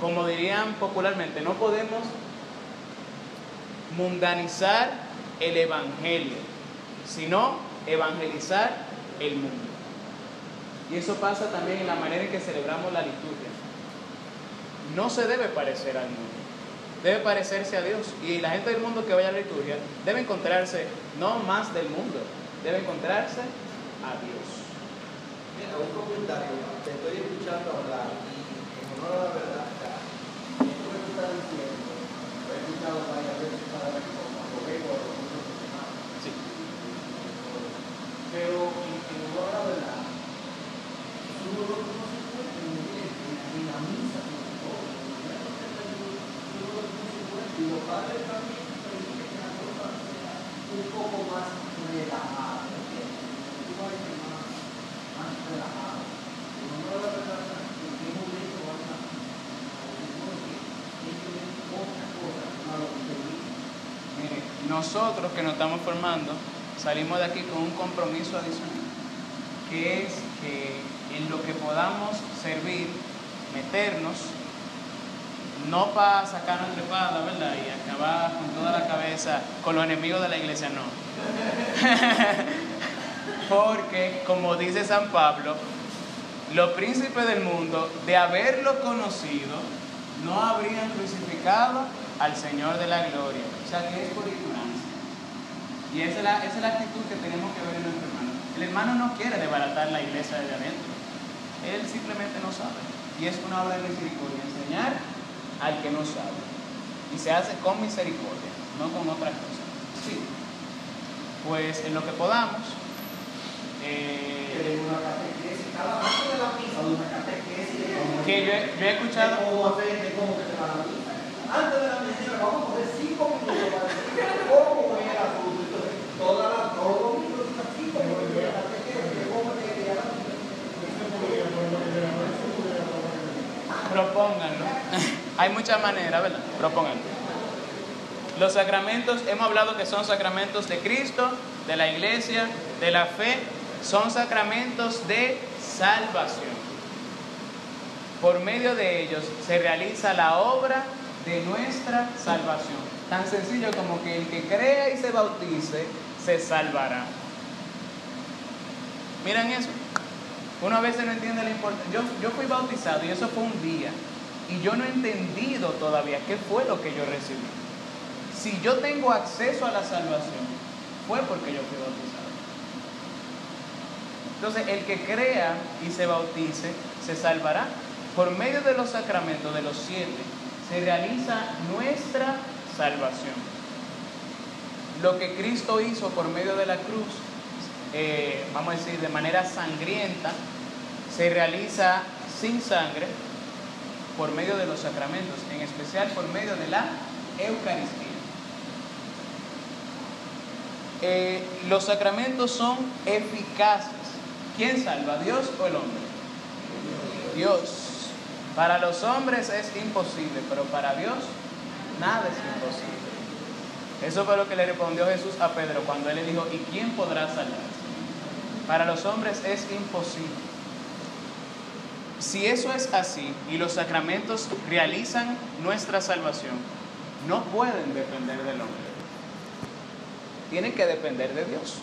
Speaker 1: Como dirían popularmente, no podemos mundanizar el Evangelio, sino evangelizar el mundo. Y eso pasa también en la manera en que celebramos la liturgia. No se debe parecer al mundo, debe parecerse a Dios. Y la gente del mundo que vaya a la liturgia debe encontrarse no más del mundo, debe encontrarse a Dios.
Speaker 2: Mira, un comentario, te estoy escuchando hablar y en honor a la verdad, o sea, esto que tú estás diciendo, varias veces para de.
Speaker 1: Sí.
Speaker 2: Pero en, en honor a la eso no, se puede en, la misa sobre todo. Eso no, se puede. Y los padres también permiten que la cosa sea un poco más relajada. a ir más, más relajado. En honor a la verdad, en qué momento vas a hay que ver otras cosas a lo que te digo.
Speaker 1: Mire, nosotros que nos estamos formando salimos de aquí con un compromiso adicional, que es que en lo que podamos servir, meternos, no para sacarnos entre patas, ¿verdad? Y acabar con toda la cabeza con los enemigos de la iglesia, no. [LAUGHS] Porque, como dice San Pablo, los príncipes del mundo, de haberlo conocido, no habrían crucificado al Señor de la gloria. O sea, que es por ignorancia. Y esa es, la, esa es la actitud que tenemos que ver en nuestro hermano. El hermano no quiere desbaratar la iglesia desde adentro. Él simplemente no sabe. Y es una obra de misericordia, enseñar al que no sabe. Y se hace con misericordia, no con otras cosas. Sí. Pues en lo que podamos. eh,
Speaker 2: Tenemos una catequesis, cada antes de la misa, una catequesis de cómo
Speaker 1: que yo, he- yo he escuchado.
Speaker 2: de cómo hacer, de cómo que se va a la misa. Antes de la misa, vamos a poner cinco minutos para decir cómo es el asunto. Entonces, toda la, todos los minutos, cinco minutos de la catequesis, de cómo es que ya la misa.
Speaker 1: Propónganlo. [LAUGHS] Hay muchas maneras, ¿verdad? Propónganlo. Los sacramentos, hemos hablado que son sacramentos de Cristo, de la iglesia, de la fe, son sacramentos de salvación. Por medio de ellos se realiza la obra de nuestra salvación. Tan sencillo como que el que crea y se bautice se salvará. Miren eso. Uno a veces no entiende la importancia. Yo, yo fui bautizado y eso fue un día. Y yo no he entendido todavía qué fue lo que yo recibí. Si yo tengo acceso a la salvación, fue porque yo fui bautizado. Entonces, el que crea y se bautice, se salvará. Por medio de los sacramentos, de los siete, se realiza nuestra salvación. Lo que Cristo hizo por medio de la cruz, eh, vamos a decir, de manera sangrienta, se realiza sin sangre por medio de los sacramentos, en especial por medio de la Eucaristía. Eh, los sacramentos son eficaces. ¿Quién salva, Dios o el hombre? Dios. Para los hombres es imposible, pero para Dios nada es imposible. Eso fue lo que le respondió Jesús a Pedro cuando él le dijo, ¿y quién podrá salvarse? Para los hombres es imposible. Si eso es así y los sacramentos realizan nuestra salvación, no pueden depender del hombre. Tienen que depender de Dios.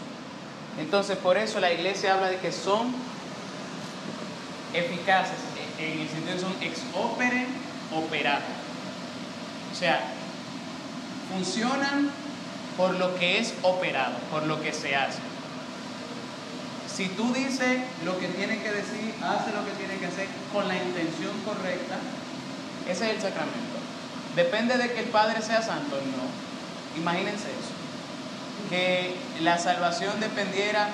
Speaker 1: Entonces, por eso la iglesia habla de que son eficaces, en el sentido de son ex opere. O sea, funcionan por lo que es operado, por lo que se hace. Si tú dices lo que tiene que decir, hace lo que tiene que hacer con la intención correcta, ese es el sacramento. Depende de que el Padre sea santo, no. Imagínense eso. Que la salvación dependiera,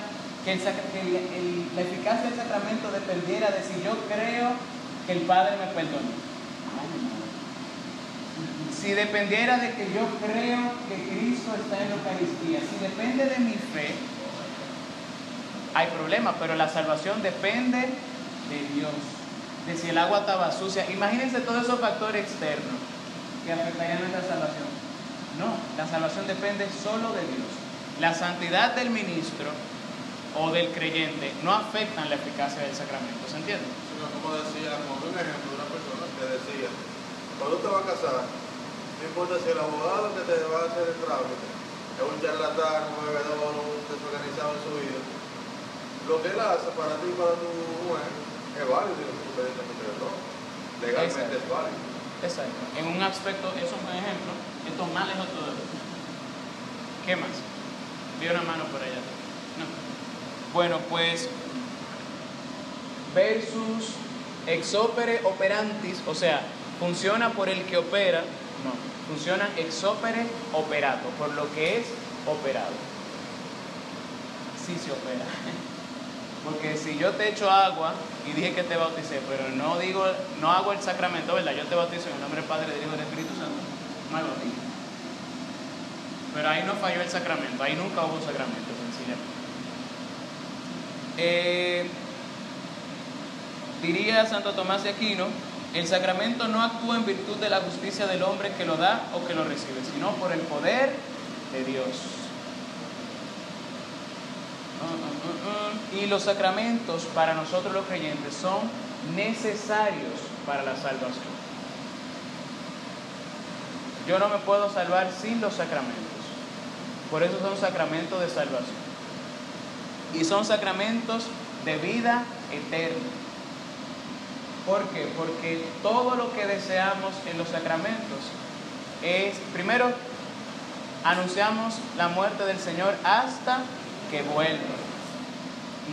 Speaker 1: que, la eficacia del sacramento dependiera de si yo creo que el Padre me perdonó. Si dependiera de que yo creo que Cristo está en la Eucaristía, si depende de mi fe, hay problema, pero la salvación depende de Dios, de si el agua estaba sucia. Imagínense todos esos factores externos que afectarían nuestra salvación. No, la salvación depende solo de Dios. La santidad del ministro o del creyente no afectan la eficacia del sacramento, ¿se entiende?
Speaker 9: Como decía, como un ejemplo una persona que decía, cuando te vas a casar, no importa si el abogado que te va a hacer el trámite es un charlatán, un bebedor, un desorganizado en su vida, lo que él hace para ti y para tu mujer es válido, independientemente de todo. Legalmente
Speaker 1: Exacto.
Speaker 9: es válido.
Speaker 1: Exacto. En un aspecto, eso es un ejemplo, esto es más lejos todavía. ¿Qué más? Vi una mano por allá. No. Bueno, pues versus ex opere operantis, o sea, funciona por el que opera, no, funciona ex opere operato, por lo que es operado. Sí se opera. [LAUGHS] Porque si yo te echo agua y dije que te bauticé, pero no digo, no hago el sacramento, ¿verdad? Yo te bautizo en el nombre del Padre, del Hijo y del Espíritu Santo. Mal bautizo. Pero ahí no falló el sacramento, ahí nunca hubo sacramento, sencillamente. Eh, diría Santo Tomás de Aquino, el sacramento no actúa en virtud de la justicia del hombre que lo da o que lo recibe, sino por el poder de Dios. Y los sacramentos para nosotros los creyentes son necesarios para la salvación. Yo no me puedo salvar sin los sacramentos. Por eso son sacramentos de salvación. Y son sacramentos de vida eterna. ¿Por qué? Porque todo lo que deseamos en los sacramentos es, primero, anunciamos la muerte del Señor hasta que vuelva.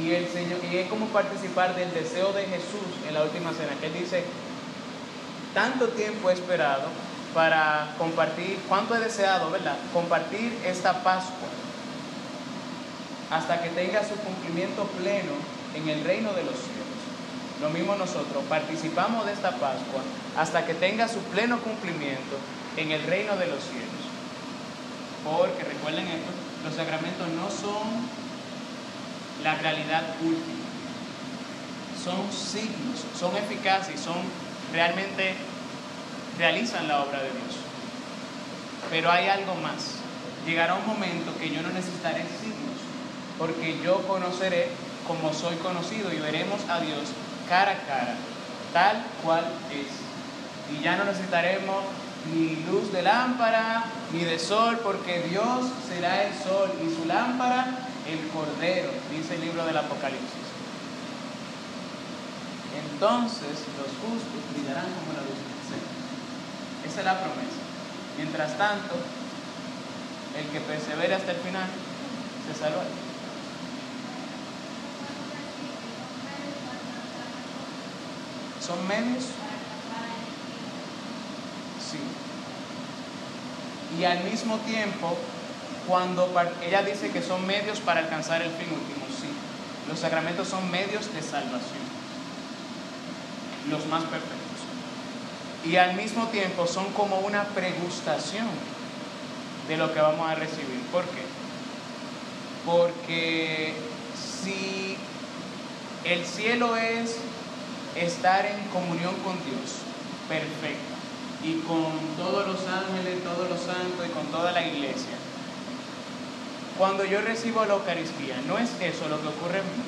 Speaker 1: Y, el Señor, y es como participar del deseo de Jesús en la última cena, que Él dice, tanto tiempo he esperado para compartir, cuánto he deseado, ¿verdad? Compartir esta Pascua hasta que tenga su cumplimiento pleno en el reino de los cielos. Lo mismo nosotros, participamos de esta Pascua hasta que tenga su pleno cumplimiento en el reino de los cielos. Porque recuerden esto, los sacramentos no son la realidad última. Son signos, son eficaces, son realmente realizan la obra de Dios. Pero hay algo más. Llegará un momento que yo no necesitaré signos, porque yo conoceré como soy conocido y veremos a Dios cara a cara, tal cual es. Y ya no necesitaremos ni luz de lámpara, ni de sol, porque Dios será el sol y su lámpara el cordero, dice el libro del Apocalipsis. Entonces los justos brillarán como la luz del cielo. Esa es la promesa. Mientras tanto, el que persevere hasta el final se salvará. ¿Son medios? Sí. Y al mismo tiempo, cuando ella dice que son medios para alcanzar el fin último, sí. Los sacramentos son medios de salvación, los más perfectos. Y al mismo tiempo son como una pregustación de lo que vamos a recibir. ¿Por qué? Porque si el cielo es estar en comunión con Dios, perfecta, y con todos los ángeles, todos los santos y con toda la iglesia, cuando yo recibo la Eucaristía, no es eso lo que ocurre en mí.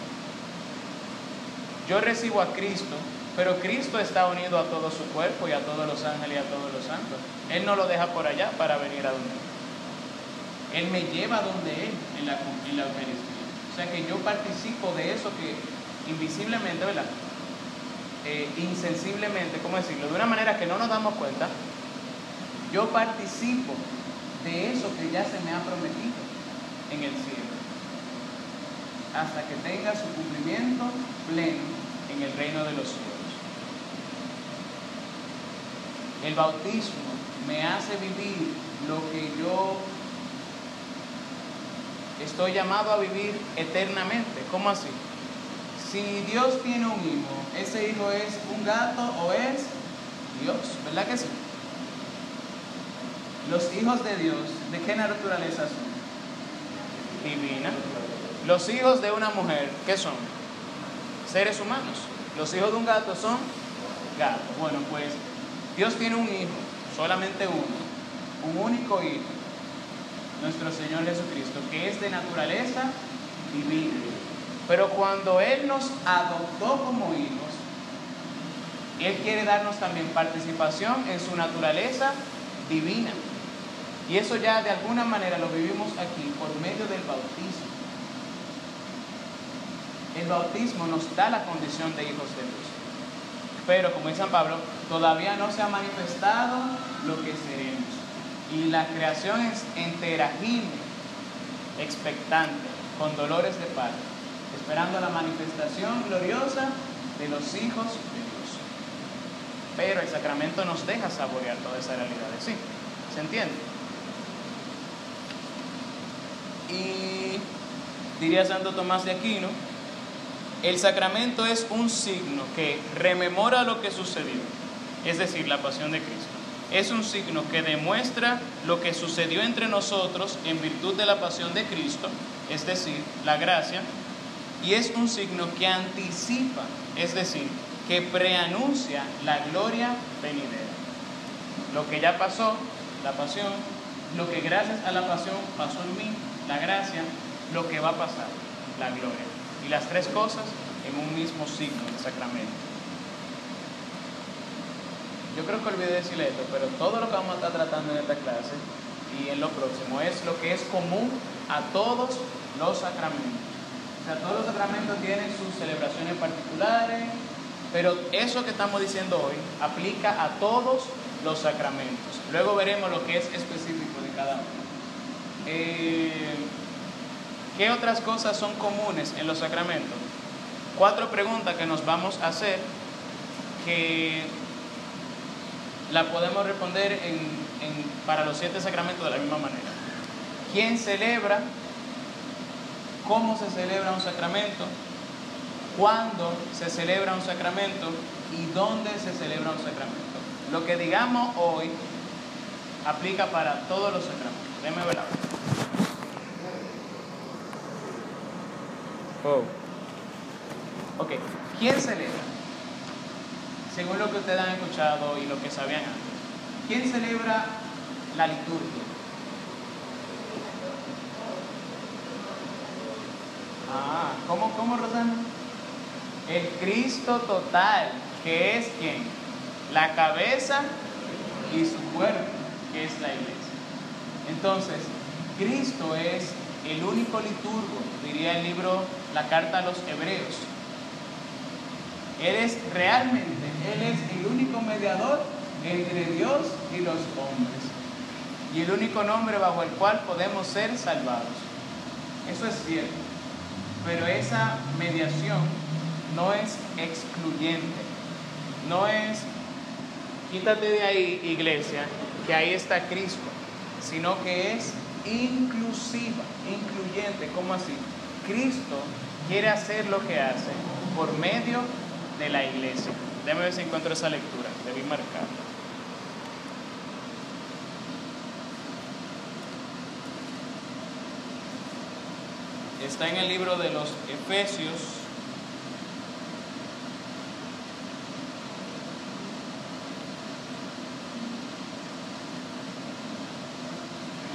Speaker 1: Yo recibo a Cristo, pero Cristo está unido a todo su cuerpo y a todos los ángeles y a todos los santos. Él no lo deja por allá para venir a donde Él. Él me lleva donde Él en la, en la Eucaristía. O sea que yo participo de eso que invisiblemente, ¿verdad? Eh, insensiblemente, ¿cómo decirlo? De una manera que no nos damos cuenta, yo participo de eso que ya se me ha prometido en el cielo, hasta que tenga su cumplimiento pleno en el reino de los cielos. El bautismo me hace vivir lo que yo estoy llamado a vivir eternamente. ¿Cómo así? Si Dios tiene un hijo, ese hijo es un gato o es Dios, ¿verdad que sí? Los hijos de Dios, ¿de qué naturaleza son? Divina. Los hijos de una mujer, ¿qué son? Seres humanos. Los hijos de un gato son gato. Bueno, pues Dios tiene un hijo, solamente uno, un único hijo, nuestro Señor Jesucristo, que es de naturaleza divina. Pero cuando Él nos adoptó como hijos, Él quiere darnos también participación en su naturaleza divina. Y eso ya de alguna manera lo vivimos aquí por medio del bautismo. El bautismo nos da la condición de hijos de Dios. Pero como dice San Pablo, todavía no se ha manifestado lo que seremos. Y la creación es entera, expectante, con dolores de parto, esperando la manifestación gloriosa de los hijos de Dios. Pero el sacramento nos deja saborear toda esa realidad, ¿sí? ¿Se entiende? Y diría Santo Tomás de Aquino, el sacramento es un signo que rememora lo que sucedió, es decir, la pasión de Cristo. Es un signo que demuestra lo que sucedió entre nosotros en virtud de la pasión de Cristo, es decir, la gracia, y es un signo que anticipa, es decir, que preanuncia la gloria venidera. Lo que ya pasó, la pasión, lo que gracias a la pasión pasó en mí, la gracia, lo que va a pasar, la gloria. Y las tres cosas en un mismo signo, el sacramento. Yo creo que olvidé decirle esto, pero todo lo que vamos a estar tratando en esta clase y en lo próximo es lo que es común a todos los sacramentos. Todos los sacramentos tienen sus celebraciones particulares, pero eso que estamos diciendo hoy aplica a todos los sacramentos. Luego veremos lo que es específico de cada uno. Eh, ¿Qué otras cosas son comunes en los sacramentos? Cuatro preguntas que nos vamos a hacer que la podemos responder para los siete sacramentos de la misma manera. ¿Quién celebra? ¿Cómo se celebra un sacramento? ¿Cuándo se celebra un sacramento? ¿Y dónde se celebra un sacramento? Lo que digamos hoy aplica para todos los sacramentos. Déjeme ver. Oh. Ok, ¿quién celebra? Según lo que ustedes han escuchado y lo que sabían antes. ¿Quién celebra la liturgia? Ah, ¿cómo, cómo, Rosana? El Cristo total, que es quién? La cabeza y su cuerpo, que es la iglesia. Entonces, Cristo es el único liturgo, diría el libro La Carta a los Hebreos. Él es realmente, Él es el único mediador entre Dios y los hombres. Y el único nombre bajo el cual podemos ser salvados. Eso es cierto. Pero esa mediación no es excluyente. No es, quítate de ahí, iglesia, que ahí está Cristo. Sino que es inclusiva, incluyente. ¿Cómo así? Cristo quiere hacer lo que hace por medio de la iglesia. Déjame ver si encuentro esa lectura. Debí marcar. Está en el libro de los Efesios.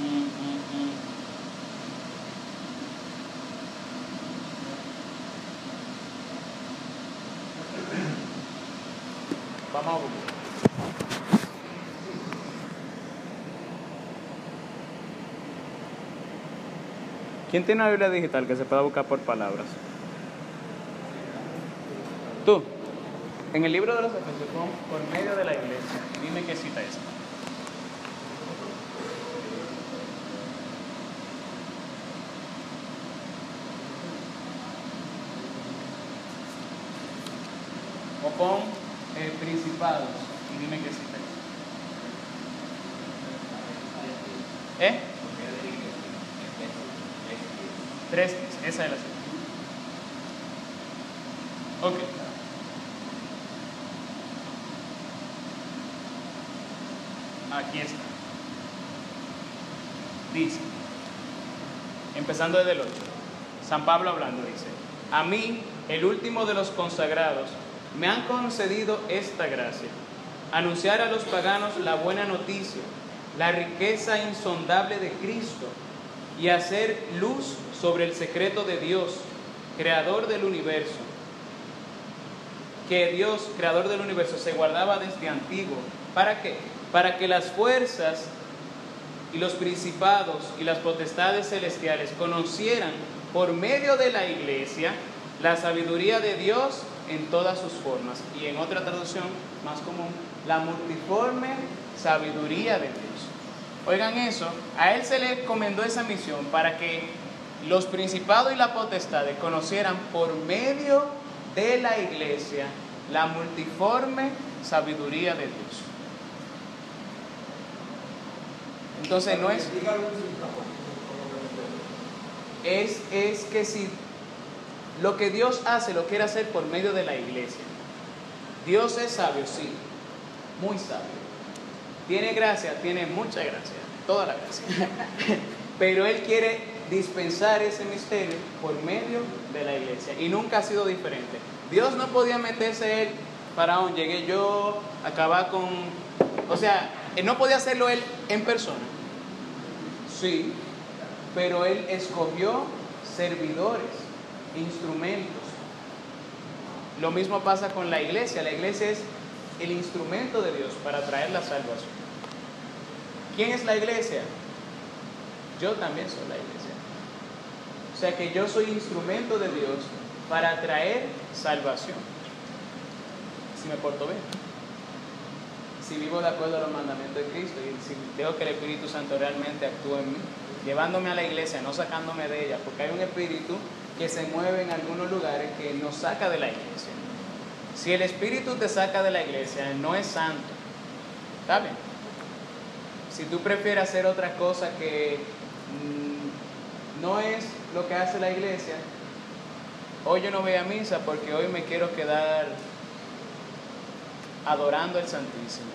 Speaker 1: Mm, mm, mm. Vamos a buscar. ¿Quién tiene una Biblia digital que se pueda buscar por palabras? Tú. En el libro de los Efesios, por medio de la iglesia. Dime qué cita es. O pon eh, principados y dime qué cita es. ¿Eh? Tres, esa es la cita. Ok. Aquí está. Dice, empezando desde el 8, San Pablo hablando dice, a mí, el último de los consagrados, me han concedido esta gracia, anunciar a los paganos la buena noticia, la riqueza insondable de Cristo y hacer luz sobre el secreto de Dios, creador del universo, que Dios, creador del universo, se guardaba desde antiguo. ¿Para qué? Para que las fuerzas y los principados y las potestades celestiales conocieran por medio de la iglesia la sabiduría de Dios en todas sus formas. Y en otra traducción más común, la multiforme sabiduría de Dios. Oigan eso, a él se le encomendó esa misión para que los principados y la potestades conocieran por medio de la iglesia la multiforme sabiduría de Dios. Entonces no es, es, es que si lo que Dios hace lo quiere hacer por medio de la iglesia. Dios es sabio, sí, muy sabio. Tiene gracia, tiene mucha gracia, toda la gracia. [LAUGHS] Pero Él quiere dispensar ese misterio por medio de la iglesia. Y nunca ha sido diferente. Dios no podía meterse Él, faraón, llegué yo, acabar con... O sea, no podía hacerlo Él en persona. Sí, pero Él escogió servidores, instrumentos. Lo mismo pasa con la iglesia. La iglesia es el instrumento de Dios para traer la salvación. ¿Quién es la iglesia? Yo también soy la iglesia. O sea que yo soy instrumento de Dios para traer salvación. Si me porto bien. Si vivo de acuerdo a los mandamientos de Cristo y si dejo que el Espíritu Santo realmente actúe en mí, llevándome a la iglesia, no sacándome de ella, porque hay un espíritu que se mueve en algunos lugares que nos saca de la iglesia. Si el espíritu te saca de la iglesia, no es santo. ¿Está bien? Si tú prefieres hacer otra cosa que mm, no es lo que hace la iglesia, hoy yo no voy a misa porque hoy me quiero quedar adorando al Santísimo.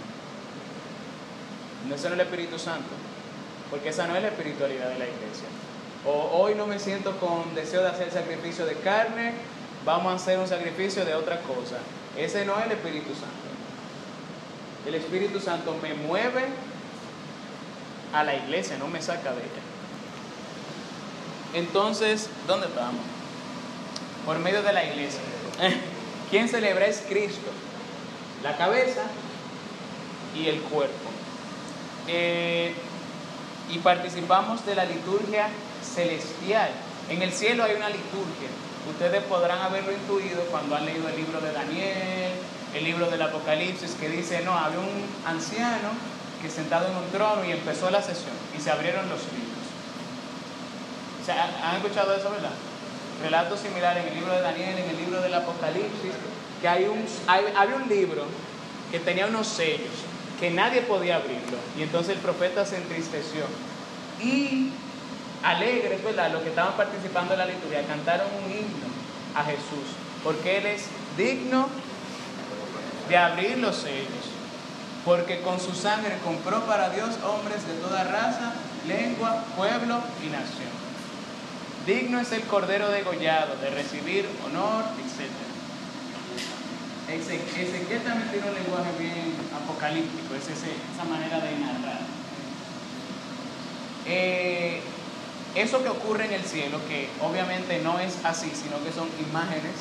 Speaker 1: No, no es el Espíritu Santo, porque esa no es la espiritualidad de la iglesia. O hoy no me siento con deseo de hacer sacrificio de carne, vamos a hacer un sacrificio de otra cosa. Ese no es el Espíritu Santo. El Espíritu Santo me mueve a la iglesia, no me saca de ella. Entonces, ¿dónde estamos? Por medio de la iglesia. [LAUGHS] ¿Quién celebra es Cristo? La cabeza y el cuerpo. Eh, y participamos de la liturgia celestial. En el cielo hay una liturgia. Ustedes podrán haberlo intuido cuando han leído el libro de Daniel, el libro del Apocalipsis, que dice, no, había un anciano que sentado en un trono y empezó la sesión y se abrieron los libros. O sea, ¿Han escuchado eso, verdad? Relatos similares en el libro de Daniel, en el libro del Apocalipsis, que hay un, hay, había un libro que tenía unos sellos, que nadie podía abrirlo. Y entonces el profeta se entristeció. Y alegres, ¿verdad? Los que estaban participando en la liturgia cantaron un himno a Jesús, porque Él es digno de abrir los sellos, porque con su sangre compró para Dios hombres de toda raza, lengua, pueblo y nación. Digno es el Cordero degollado de recibir honor, etc. Ezequiel también tiene un lenguaje bien apocalíptico, es ese, esa manera de narrar. Eh, eso que ocurre en el cielo, que obviamente no es así, sino que son imágenes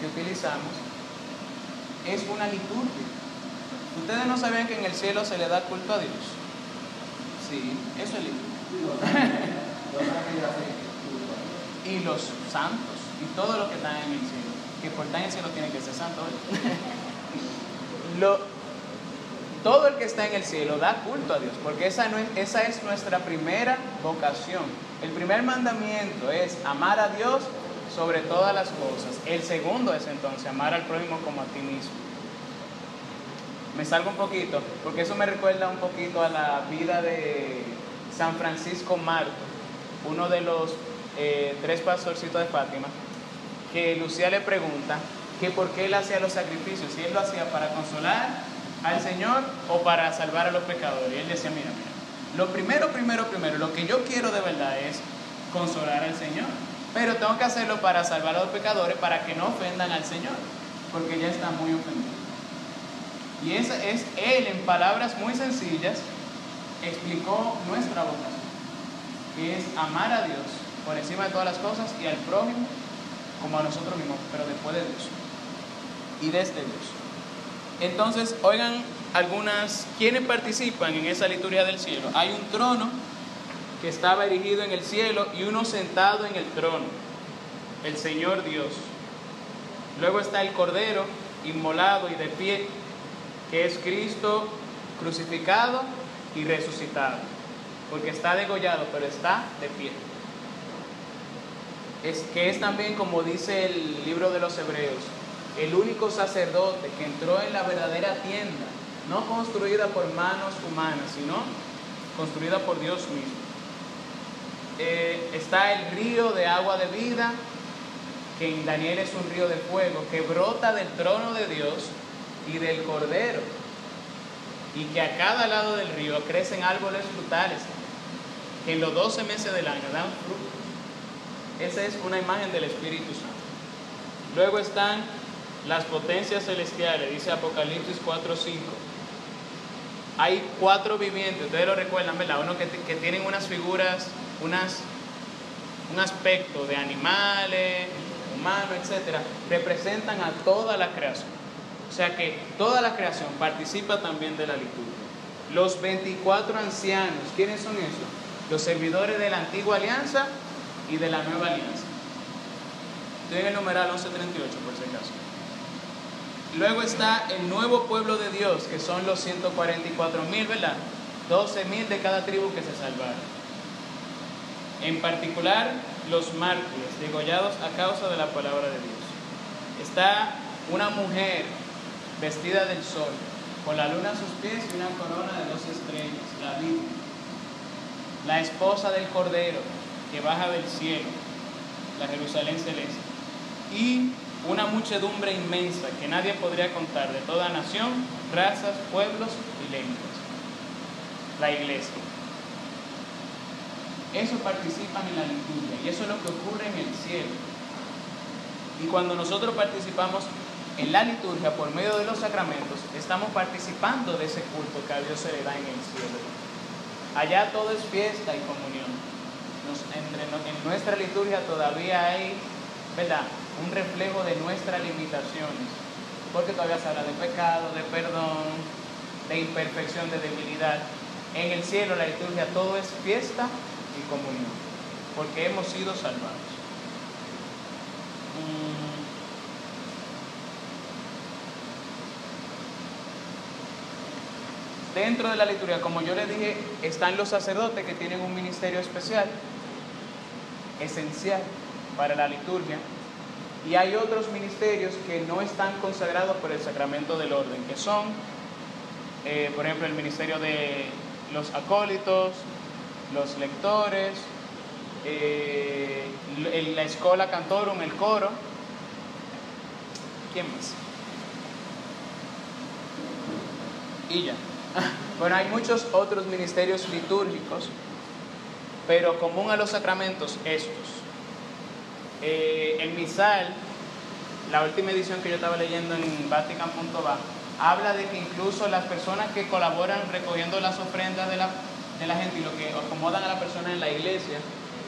Speaker 1: que utilizamos, es una liturgia. ¿Ustedes no sabían que en el cielo se le da culto a Dios? Sí, eso es liturgia. [LAUGHS] [LAUGHS] y los santos, y todo lo que están en el cielo, que el cielo tiene que ser santo. [LAUGHS] lo, todo el que está en el cielo da culto a Dios, porque esa, no es, esa es nuestra primera vocación. El primer mandamiento es amar a Dios sobre todas las cosas. El segundo es entonces amar al prójimo como a ti mismo. Me salgo un poquito, porque eso me recuerda un poquito a la vida de San Francisco Marco, uno de los eh, tres pastorcitos de Fátima, que Lucía le pregunta que por qué él hacía los sacrificios, si él lo hacía para consolar al Señor o para salvar a los pecadores. Y él decía, mira, mira, lo primero, primero, primero, lo que yo quiero de verdad es consolar al Señor. Pero tengo que hacerlo para salvar a los pecadores para que no ofendan al Señor. porque ya está muy ofendido. Y esa es él, en palabras muy sencillas, explicó nuestra vocación, que es amar a Dios por encima de todas las cosas y al prójimo como a nosotros mismos, pero después de Dios y desde Dios. Entonces, oigan algunas, ¿quiénes participan en esa liturgia del cielo? Hay un trono que estaba erigido en el cielo y uno sentado en el trono, el Señor Dios. Luego está el Cordero inmolado y de pie, que es Cristo crucificado y resucitado, porque está degollado, pero está de pie. Es que es también, como dice el libro de los Hebreos, el único sacerdote que entró en la verdadera tienda, no construida por manos humanas, sino construida por Dios mismo. Eh, está el río de agua de vida, que en Daniel es un río de fuego, que brota del trono de Dios y del Cordero, y que a cada lado del río crecen árboles frutales, que en los 12 meses del año dan fruto. Esa es una imagen del Espíritu Santo. Luego están las potencias celestiales, dice Apocalipsis 4:5. Hay cuatro vivientes, ustedes lo recuerdan, ¿verdad? Uno que, que tienen unas figuras, unas, un aspecto de animales, humanos, etcétera, representan a toda la creación. O sea que toda la creación participa también de la liturgia. Los 24 ancianos, ¿quiénes son esos? Los servidores de la antigua alianza y de la nueva alianza. Estoy en el numeral 1138 por si acaso. Luego está el nuevo pueblo de Dios, que son los 144 mil, ¿verdad? 12 mil de cada tribu que se salvaron. En particular, los mártires, degollados a causa de la palabra de Dios. Está una mujer vestida del sol, con la luna a sus pies y una corona de dos estrellas, la Virgen. La esposa del Cordero, que baja del cielo, la Jerusalén celeste. Y una muchedumbre inmensa que nadie podría contar de toda nación, razas, pueblos y lenguas. La iglesia. Eso participan en la liturgia y eso es lo que ocurre en el cielo. Y cuando nosotros participamos en la liturgia por medio de los sacramentos, estamos participando de ese culto que a Dios se le da en el cielo. Allá todo es fiesta y comunión. Entre en nuestra liturgia todavía hay, ¿verdad? Un reflejo de nuestras limitaciones. Porque todavía se habla de pecado, de perdón, de imperfección, de debilidad. En el cielo, la liturgia, todo es fiesta y comunión. Porque hemos sido salvados. Mm. Dentro de la liturgia, como yo les dije, están los sacerdotes que tienen un ministerio especial, esencial para la liturgia, y hay otros ministerios que no están consagrados por el sacramento del orden, que son, eh, por ejemplo, el ministerio de los acólitos, los lectores, eh, la escola cantorum, el coro. ¿Quién más? Y ya. [LAUGHS] Bueno, hay muchos otros ministerios litúrgicos, pero común a los sacramentos estos. Eh, el misal, la última edición que yo estaba leyendo en Vatican.va, habla de que incluso las personas que colaboran recogiendo las ofrendas de la, de la gente y lo que acomodan a la persona en la iglesia,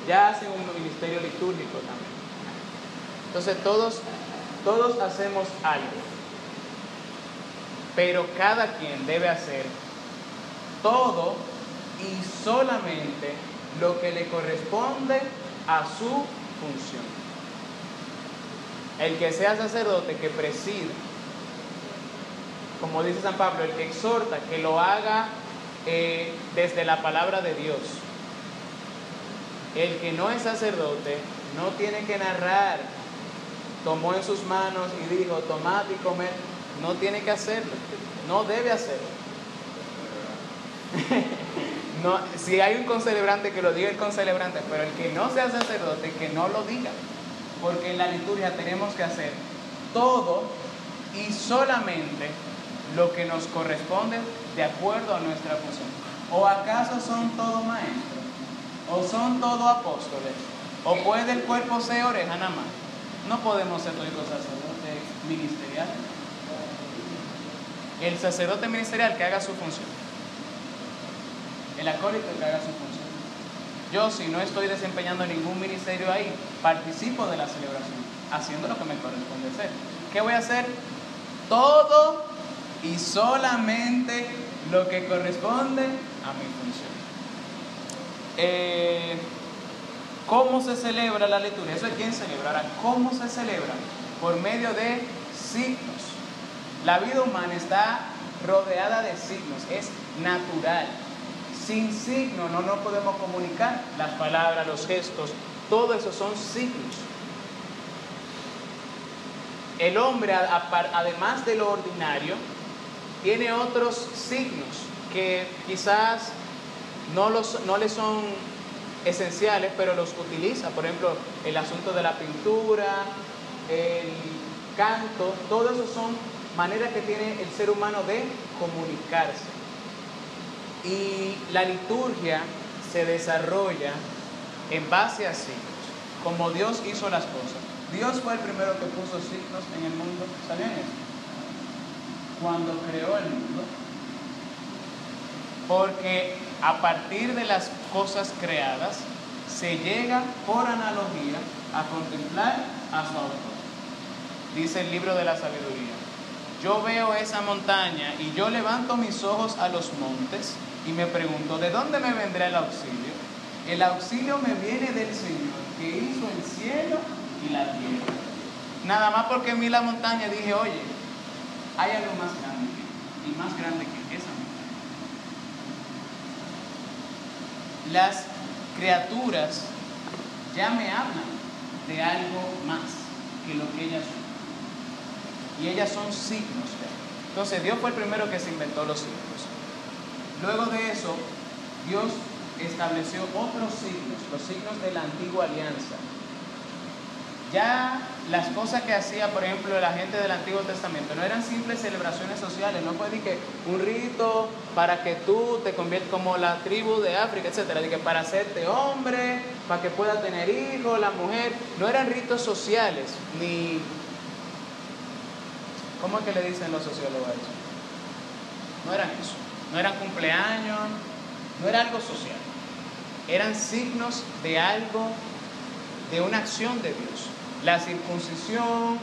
Speaker 1: ya hacen un ministerio litúrgico también. Entonces todos, todos hacemos algo, pero cada quien debe hacer todo y solamente lo que le corresponde a su función. El que sea sacerdote, que presida, como dice San Pablo, el que exhorta, que lo haga eh, desde la palabra de Dios. El que no es sacerdote no tiene que narrar, tomó en sus manos y dijo, tomad y comed, no tiene que hacerlo, no debe hacerlo. [LAUGHS] Si hay un concelebrante que lo diga el concelebrante, pero el que no sea sacerdote, que no lo diga. Porque en la liturgia tenemos que hacer todo y solamente lo que nos corresponde de acuerdo a nuestra función. ¿O acaso son todos maestros? ¿O son todos apóstoles? ¿O puede el cuerpo ser oreja nada más? No podemos ser todos sacerdotes, ministerial. El sacerdote ministerial que haga su función. El acólito que haga su función. Yo, si no estoy desempeñando ningún ministerio ahí, participo de la celebración, haciendo lo que me corresponde hacer. ¿Qué voy a hacer? Todo y solamente lo que corresponde a mi función. Eh, ¿Cómo se celebra la liturgia? Eso es quién celebrará. ¿Cómo se celebra? Por medio de signos. La vida humana está rodeada de signos, es natural. Sin signos no nos podemos comunicar. Las palabras, los gestos, todo eso son signos. El hombre, además de lo ordinario, tiene otros signos que quizás no, los, no le son esenciales, pero los utiliza. Por ejemplo, el asunto de la pintura, el canto, todo eso son maneras que tiene el ser humano de comunicarse. Y la liturgia se desarrolla en base a signos, como Dios hizo las cosas. Dios fue el primero que puso signos en el mundo. ¿Sabían eso? Cuando creó el mundo. Porque a partir de las cosas creadas se llega por analogía a contemplar a su autor. Dice el libro de la sabiduría. Yo veo esa montaña y yo levanto mis ojos a los montes y me pregunto, ¿de dónde me vendrá el auxilio? El auxilio me viene del Señor que hizo el cielo y la tierra. Nada más porque vi la montaña dije, oye, hay algo más grande y más grande que esa montaña. Las criaturas ya me hablan de algo más que lo que ellas son. Y ellas son signos. Entonces Dios fue el primero que se inventó los signos. Luego de eso, Dios estableció otros signos, los signos de la antigua alianza. Ya las cosas que hacía, por ejemplo, la gente del Antiguo Testamento no eran simples celebraciones sociales, no fue de que un rito para que tú te conviertas como la tribu de África, etcétera, de que para hacerte hombre, para que puedas tener hijos, la mujer, no eran ritos sociales, ni ¿cómo es que le dicen los sociólogos a eso? No eran eso, no eran cumpleaños, no era algo social, eran signos de algo, de una acción de Dios la circuncisión,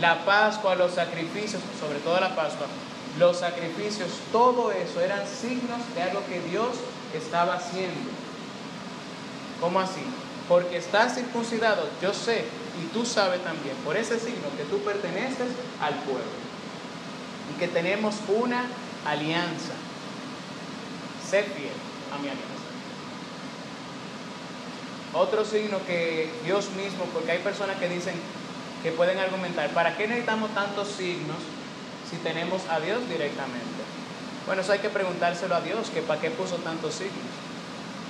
Speaker 1: la Pascua, los sacrificios, sobre todo la Pascua, los sacrificios, todo eso eran signos de algo que Dios estaba haciendo. ¿Cómo así? Porque estás circuncidado, yo sé, y tú sabes también, por ese signo que tú perteneces al pueblo y que tenemos una alianza. Sé fiel a mi alianza. Otro signo que Dios mismo, porque hay personas que dicen que pueden argumentar, ¿para qué necesitamos tantos signos si tenemos a Dios directamente? Bueno, eso hay que preguntárselo a Dios, que para qué puso tantos signos.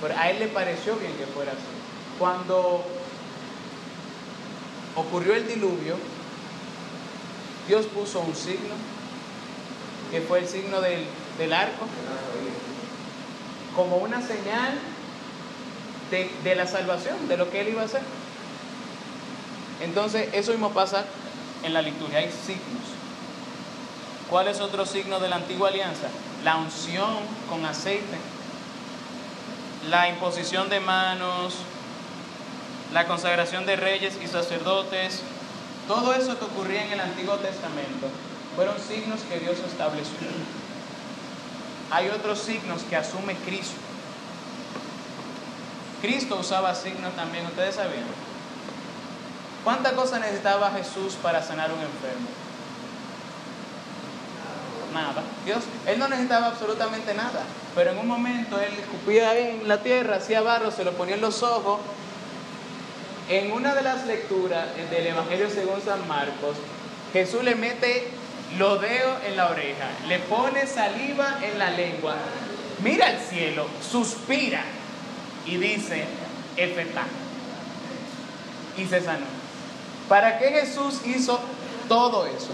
Speaker 1: Pero a Él le pareció bien que fuera así. Cuando ocurrió el diluvio, Dios puso un signo, que fue el signo del, del arco, como una señal de, la salvación, de lo que Él iba a hacer. Entonces, eso mismo pasa en la liturgia, hay signos. ¿Cuál es otro signo de la antigua alianza? La unción con aceite, la imposición de manos, la consagración de reyes y sacerdotes, todo eso que ocurría en el Antiguo Testamento fueron signos que Dios estableció. Hay otros signos que asume Cristo. Cristo usaba signos también, ustedes sabían. ¿Cuántas cosas necesitaba Jesús para sanar un enfermo? Nada. Dios, Él no necesitaba absolutamente nada. Pero en un momento Él escupía en la tierra, hacía barro, se lo ponía en los ojos. En una de las lecturas del Evangelio según San Marcos, Jesús le mete los dedos en la oreja, le pone saliva en la lengua, mira al cielo, suspira y dice, Efetá. Y se sanó. ¿Para qué Jesús hizo todo eso?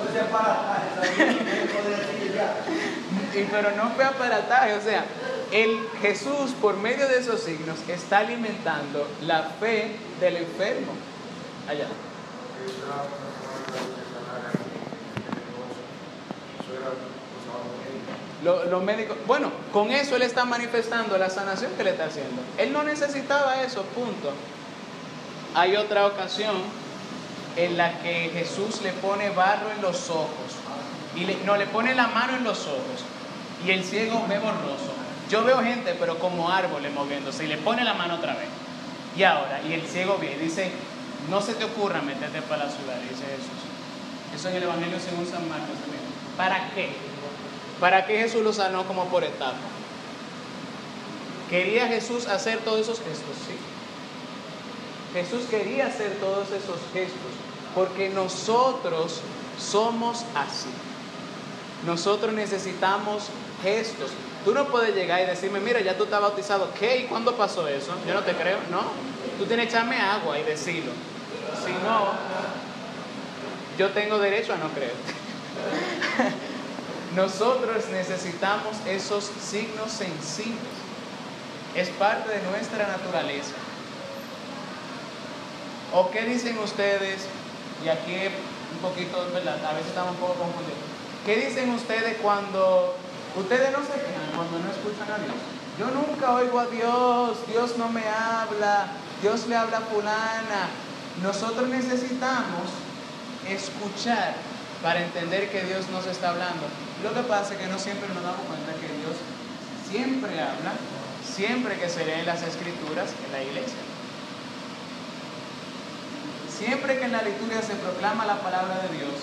Speaker 1: y, pero no fue aparataje, o sea, el Jesús por medio de esos signos está alimentando la fe del enfermo. Allá. Lo- Los médicos, bueno, con eso él está manifestando la sanación que le está haciendo. Él no necesitaba eso, punto. Hay otra ocasión en la que Jesús le pone barro en los ojos y le- no le pone la mano en los ojos y el ciego ve borroso. Yo veo gente, pero como árboles moviéndose y le pone la mano otra vez. Y ahora, y el ciego ve y dice, no se te ocurra meterte para la ciudad, dice Jesús. Eso en el Evangelio según San Marcos. ¿Para qué? ¿Para qué Jesús lo sanó como por etapa? ¿Quería Jesús hacer todos esos gestos? Sí. Jesús quería hacer todos esos gestos porque nosotros somos así. Nosotros necesitamos gestos. Tú no puedes llegar y decirme, mira, ya tú estás bautizado. ¿Qué? ¿Y cuándo pasó eso? Yo no te creo. No. Tú tienes que echarme agua y decirlo. Si no, yo tengo derecho a no creer. [LAUGHS] Nosotros necesitamos esos signos sensibles. Es parte de nuestra naturaleza. ¿O qué dicen ustedes? Y aquí un poquito. A veces estamos un poco confundidos. ¿Qué dicen ustedes cuando ustedes no se quejan cuando no escuchan a Dios? Yo nunca oigo a Dios, Dios no me habla, Dios le habla a fulana. Nosotros necesitamos escuchar para entender que Dios nos está hablando. Lo que pasa es que no siempre nos damos cuenta que Dios siempre habla, siempre que se leen las escrituras en la iglesia. Siempre que en la liturgia se proclama la palabra de Dios,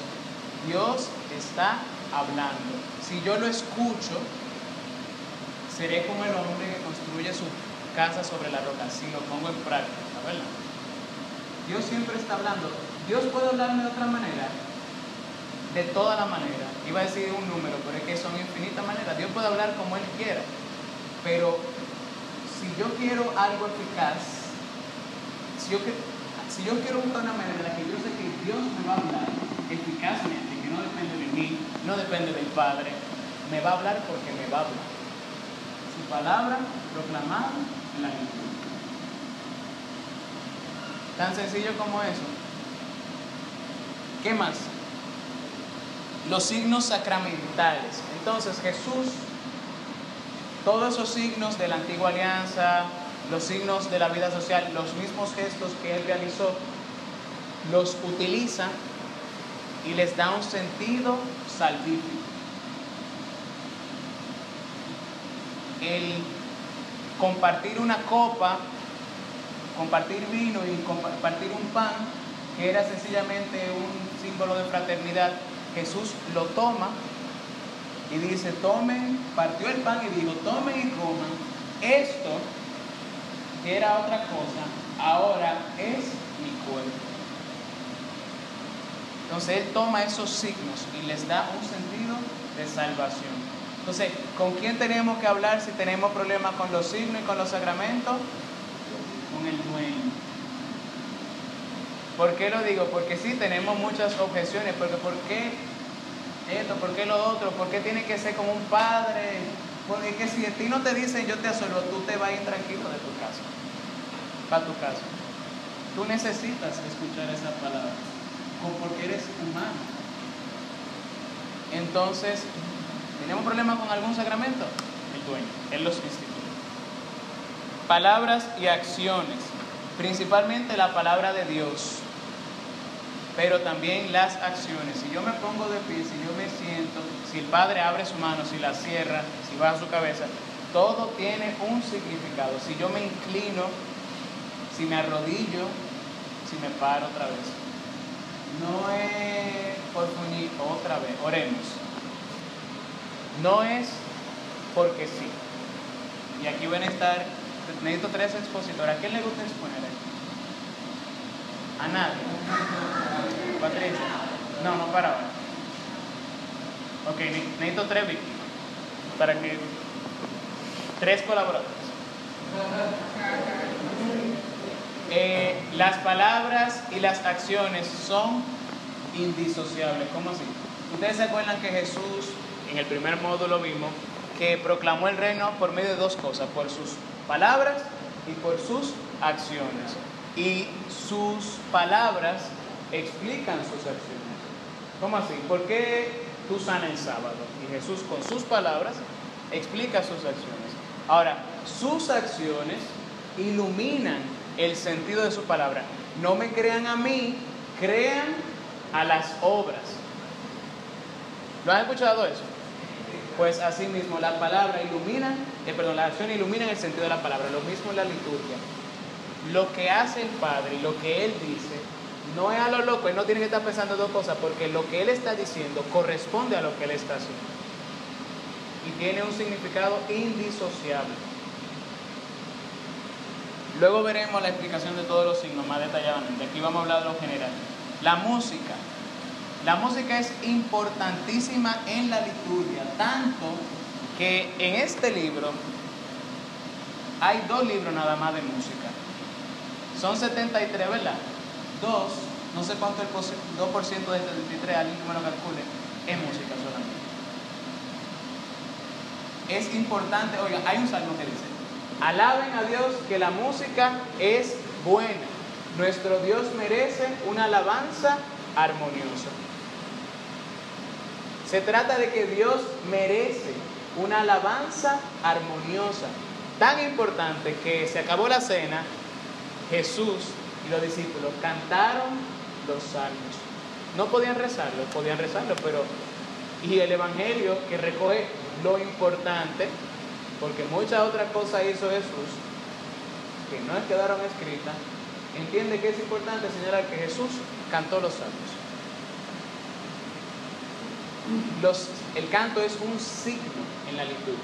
Speaker 1: Dios está hablando. Si yo lo escucho, seré como el hombre que construye su casa sobre la roca, si lo pongo en práctica, ¿verdad? Dios siempre está hablando. Dios puede hablarme de otra manera, de toda la manera. Iba a decir un número, pero es que son infinitas maneras. Dios puede hablar como Él quiera. Pero si yo quiero algo eficaz, si yo, si yo quiero buscar una manera en la que yo sé que Dios me va a hablar eficazmente, que no depende de mí, no depende del Padre, me va a hablar porque me va a hablar. Su palabra proclamada en la Escritura. Tan sencillo como eso. ¿Qué más? Los signos sacramentales. Entonces Jesús, todos esos signos de la antigua alianza, los signos de la vida social, los mismos gestos que él realizó, los utiliza y les da un sentido salvífico. El compartir una copa, compartir vino y compartir un pan, que era sencillamente un símbolo de fraternidad, Jesús lo toma y dice, tomen, partió el pan y dijo, tomen y coman, esto, que era otra cosa, ahora es mi cuerpo. Entonces Él toma esos signos y les da un sentido de salvación. Entonces, ¿con quién tenemos que hablar si tenemos problemas con los signos y con los sacramentos? Con el dueño. ¿Por qué lo digo? Porque sí tenemos muchas objeciones, porque ¿por qué esto? ¿Por qué lo otro? ¿Por qué tiene que ser como un padre? Porque que si a ti no te dicen yo te absorbo, tú te vas a ir tranquilo de tu casa, para tu casa. Tú necesitas escuchar esa palabra, porque eres humano. Entonces, ¿tenemos problemas con algún sacramento? El dueño, Él los instituye. Palabras y acciones, principalmente la palabra de Dios pero también las acciones. Si yo me pongo de pie, si yo me siento, si el Padre abre su mano, si la cierra, si baja su cabeza, todo tiene un significado. Si yo me inclino, si me arrodillo, si me paro otra vez. No es por fuñir otra vez, oremos. No es porque sí. Y aquí van a estar, necesito tres expositores. ¿A quién le gusta exponer? A nadie. Patricia. No, no para ahora. Ok, ne- necesito tres víctimas. Para que. Tres colaboradores. Eh, las palabras y las acciones son indisociables. ¿Cómo así? Ustedes se acuerdan que Jesús, en el primer módulo vimos, que proclamó el reino por medio de dos cosas, por sus palabras y por sus acciones. Y sus palabras explican sus acciones. ¿Cómo así? ¿Por qué tú sana el sábado. Y Jesús con sus palabras explica sus acciones. Ahora, sus acciones iluminan el sentido de su palabra. No me crean a mí, crean a las obras. ¿Lo han escuchado eso? Pues así mismo, la palabra ilumina, eh, perdón, la acción ilumina el sentido de la palabra. Lo mismo en la liturgia. Lo que hace el Padre lo que Él dice no es a lo loco, Él no tiene que estar pensando dos cosas, porque lo que Él está diciendo corresponde a lo que Él está haciendo. Y tiene un significado indisociable. Luego veremos la explicación de todos los signos más detalladamente. Aquí vamos a hablar de lo general. La música. La música es importantísima en la liturgia, tanto que en este libro hay dos libros nada más de música. Son 73, ¿verdad? Dos, no sé cuánto el 2% de 73, alguien que me lo calcule, es música solamente. Es importante, oiga, hay un salmo que dice, alaben a Dios que la música es buena. Nuestro Dios merece una alabanza armoniosa. Se trata de que Dios merece una alabanza armoniosa. Tan importante que se acabó la cena, Jesús los discípulos cantaron los salmos. No podían rezarlo, podían rezarlo, pero... Y el Evangelio que recoge lo importante, porque muchas otras cosas hizo Jesús que no quedaron escritas, entiende que es importante señalar que Jesús cantó los salmos. El canto es un signo en la liturgia.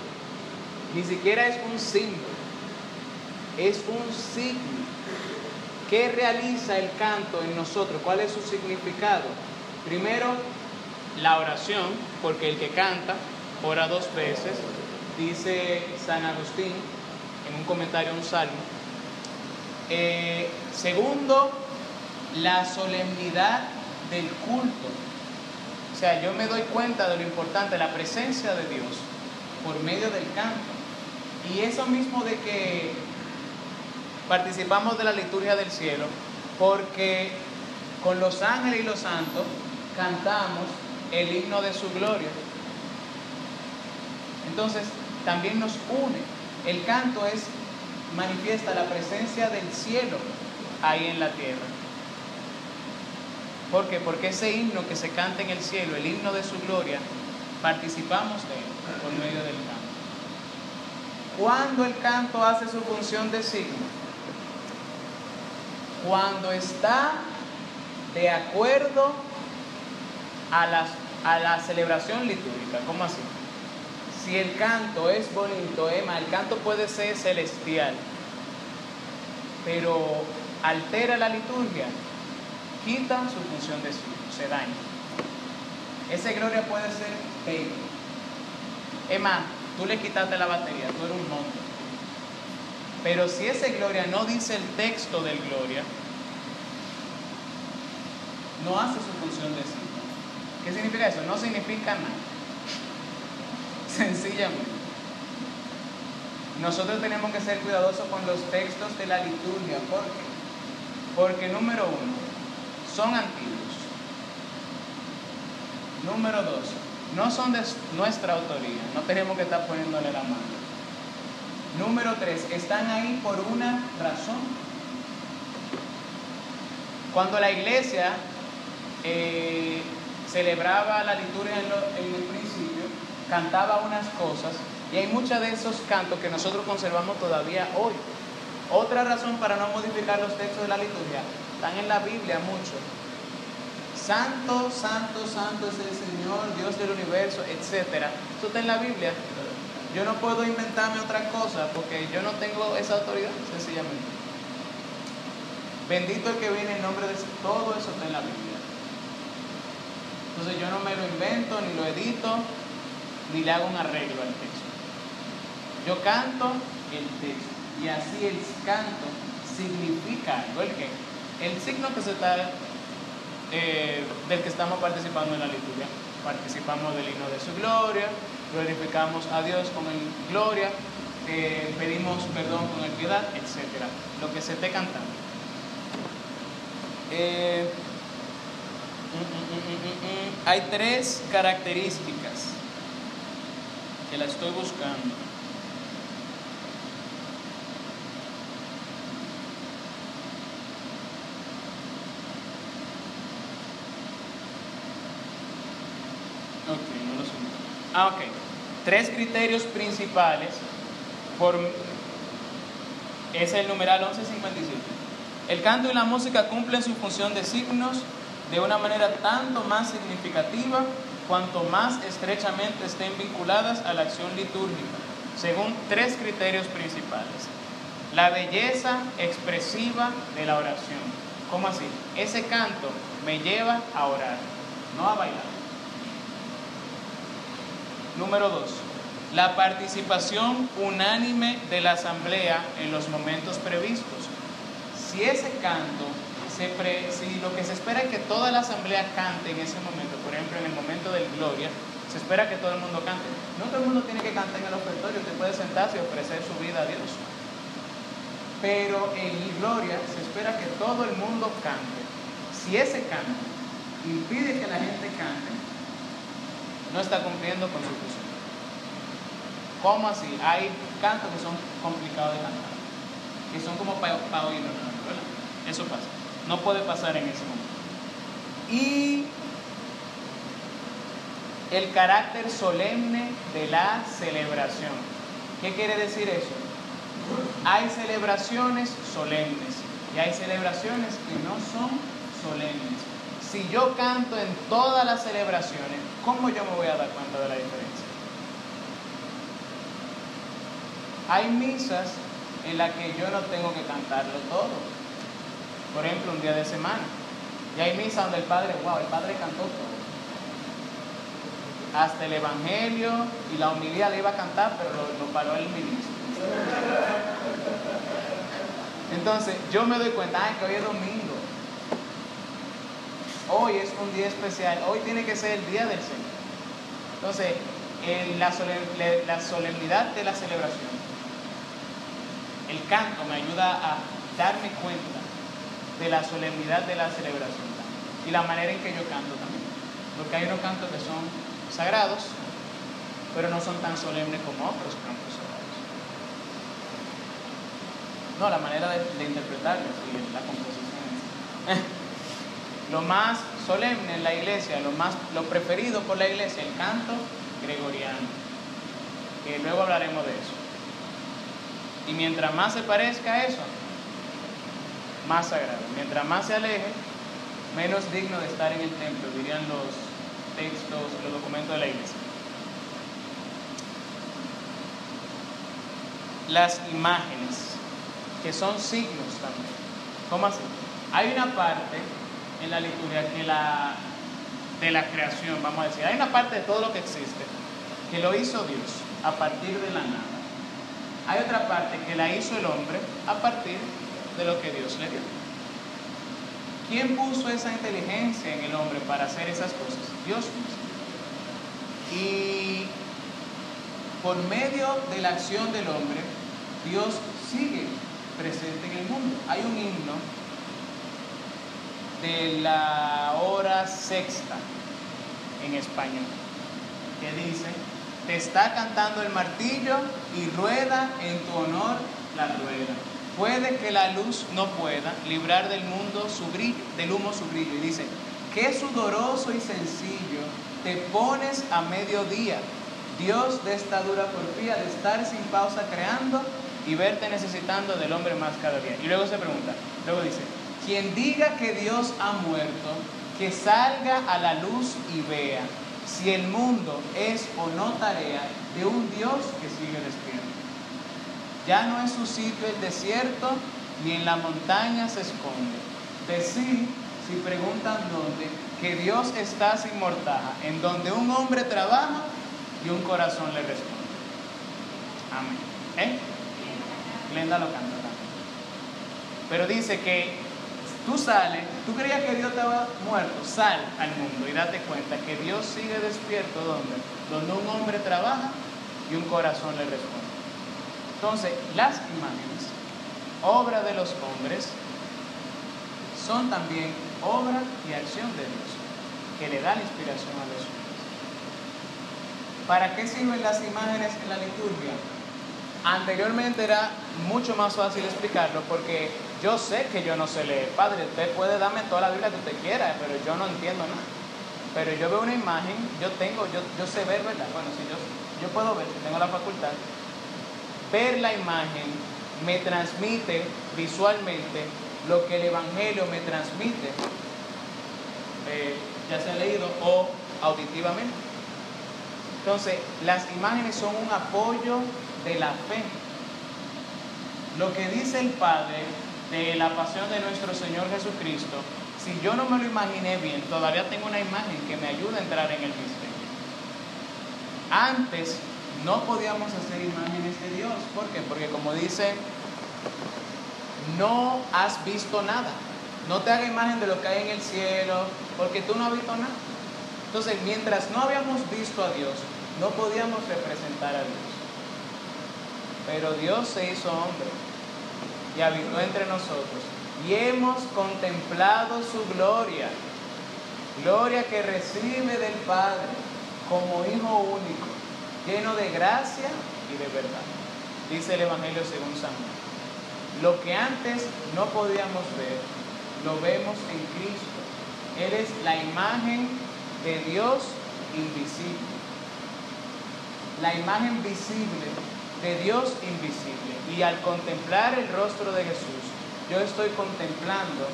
Speaker 1: Ni siquiera es un símbolo. Es un signo. ¿Qué realiza el canto en nosotros? ¿Cuál es su significado? Primero, la oración, porque el que canta ora dos veces, dice San Agustín en un comentario a un salmo. Eh, segundo, la solemnidad del culto. O sea, yo me doy cuenta de lo importante, la presencia de Dios por medio del canto. Y eso mismo de que participamos de la liturgia del cielo, porque con los ángeles y los santos cantamos el himno de su gloria. Entonces, también nos une. El canto es manifiesta la presencia del cielo ahí en la tierra. ¿Por qué? Porque ese himno que se canta en el cielo, el himno de su gloria, participamos de él por medio del canto. ¿Cuándo el canto hace su función de signo? Cuando está de acuerdo a, las, a la celebración litúrgica. ¿Cómo así? Si el canto es bonito, Emma, el canto puede ser celestial, pero altera la liturgia, quita su función de signo, se daña. Ese gloria puede ser bello. Emma, tú le quitaste la batería, tú eres un monte. Pero si ese gloria no dice el texto del gloria, no hace su función de signo. ¿Qué significa eso? No significa nada. [LAUGHS] Sencillamente. Nosotros tenemos que ser cuidadosos con los textos de la liturgia. ¿Por qué? Porque número uno, son antiguos. Número dos, no son de nuestra autoría. No tenemos que estar poniéndole la mano. Número tres, están ahí por una razón. Cuando la iglesia eh, celebraba la liturgia en, el principio, cantaba unas cosas y hay muchos de esos cantos que nosotros conservamos todavía hoy. Otra razón para no modificar los textos de la liturgia, están en la Biblia mucho. Santo, santo, santo es el Señor, Dios del universo, etc. Eso está en la Biblia. Yo no puedo inventarme otra cosa porque yo no tengo esa autoridad, sencillamente. Bendito el que viene en nombre de todo eso está en la Biblia. Entonces yo no me lo invento, ni lo edito, ni le hago un arreglo al texto. Yo canto el texto y así el canto significa algo. ¿El qué? El signo que se está, eh, del que estamos participando en la liturgia. Participamos del himno de su gloria, glorificamos a Dios con el gloria, eh, pedimos perdón con el piedad, etc. Lo que se esté cantando. Eh, mm, mm, Hay tres características que la estoy buscando. Ok, no lo sé. Ah, ok. Tres criterios principales. Es el numeral 1157. El canto y la música cumplen su función de signos de una manera tanto más significativa cuanto más estrechamente estén vinculadas a la acción litúrgica, según tres criterios principales. La belleza expresiva de la oración. ¿Cómo así? Ese canto me lleva a orar, no a bailar. Número dos, la participación unánime de la asamblea en los momentos previstos. Si ese canto, si lo que se espera es que toda la asamblea cante en ese momento, por ejemplo en el momento del gloria, se espera que todo el mundo cante. No todo el mundo tiene que cantar en el ofertorio, usted puede sentarse y ofrecer su vida a Dios. Pero en gloria se espera que todo el mundo cante. Si ese canto impide que la gente cante, no está cumpliendo con su función. ¿Cómo así? Hay cantos que son complicados de cantar, que son como para oírlo, ¿verdad? Eso pasa. No puede pasar en ese momento. Y el carácter solemne de la celebración. ¿Qué quiere decir eso? Hay celebraciones solemnes y hay celebraciones que no son solemnes. Si yo canto en todas las celebraciones, ¿cómo yo me voy a dar cuenta de la diferencia? Hay misas en las que yo no tengo que cantarlo todo. Por ejemplo, un día de semana. Y hay misas donde el padre, wow, el padre cantó todo. Hasta el evangelio y la homilía le iba a cantar, pero lo, lo paró el ministro. Entonces, yo me doy cuenta, ay, que hoy es domingo. Hoy es un día especial. Hoy tiene que ser el día del Señor. Entonces, en la, la solemnidad de la celebración, el canto me ayuda a darme cuenta de la solemnidad de la celebración y la manera en que yo canto también. Porque hay unos cantos que son sagrados, pero no son tan solemnes como otros cantos sagrados. No, la manera de, de interpretarlos y la composición. [LAUGHS] lo más solemne en la iglesia, lo, más, lo preferido por la iglesia, el canto gregoriano, que luego hablaremos de eso. Y mientras más se parezca a eso, más sagrado. Mientras más se aleje, menos digno de estar en el templo, dirían los textos, los documentos de la iglesia. Las imágenes, que son signos también. ¿Cómo así? Hay una parte en la liturgia que la, de la creación, vamos a decir, hay una parte de todo lo que existe que lo hizo Dios a partir de la nada. Hay otra parte que la hizo el hombre a partir de lo que Dios le dio. ¿Quién puso esa inteligencia en el hombre para hacer esas cosas? Dios mismo. Y por medio de la acción del hombre, Dios sigue presente en el mundo. Hay un himno de la hora sexta en español que dice, te está cantando el martillo y rueda en tu honor la rueda. Puede que la luz no pueda librar del mundo su brillo, del humo su brillo. Y dice, qué sudoroso y sencillo te pones a mediodía, Dios de esta dura porfía de estar sin pausa creando y verte necesitando del hombre más cada día. Y luego se pregunta, luego dice, quien diga que Dios ha muerto, que salga a la luz y vea si el mundo es o no tarea de un Dios que sigue despierto. Ya no es su sitio el desierto, ni en la montaña se esconde. Decir, si preguntan dónde, que Dios está sin mortaja, en donde un hombre trabaja y un corazón le responde. Amén. ¿Eh? Glenda lo canta. Pero dice que tú sales, tú creías que Dios estaba muerto, sal al mundo y date cuenta que Dios sigue despierto donde, donde un hombre trabaja y un corazón le responde. Entonces, las imágenes, obra de los hombres, son también obra y acción de Dios. que le da la inspiración a los hombres. ¿Para qué sirven las imágenes en la liturgia? Anteriormente era mucho más fácil explicarlo porque yo sé que yo no sé leer. Padre, usted puede darme toda la Biblia que usted quiera, pero yo no entiendo nada. Pero yo veo una imagen, yo tengo, yo, yo sé ver, ¿verdad? Bueno, si yo, yo puedo ver, tengo la facultad. Ver la imagen me transmite visualmente lo que el Evangelio me transmite, eh, ya sea leído o auditivamente. Entonces, las imágenes son un apoyo de la fe. Lo que dice el Padre de la pasión de nuestro Señor Jesucristo, si yo no me lo imaginé bien, todavía tengo una imagen que me ayuda a entrar en el misterio. Antes no podíamos hacer imágenes de Dios. ¿Por qué? Porque como dice, no has visto nada. No te haga imagen de lo que hay en el cielo, porque tú no has visto nada. Entonces, mientras no habíamos visto a Dios, no podíamos representar a Dios. Pero Dios se hizo hombre y habitó entre nosotros. Y hemos contemplado su gloria, gloria que recibe del Padre como Hijo único, lleno de gracia y de verdad. Dice el Evangelio según San Juan. Lo que antes no podíamos ver, lo vemos en Cristo. Él es la imagen de Dios invisible. La imagen visible de Dios invisible. Y al contemplar el rostro de Jesús, yo estoy contemplando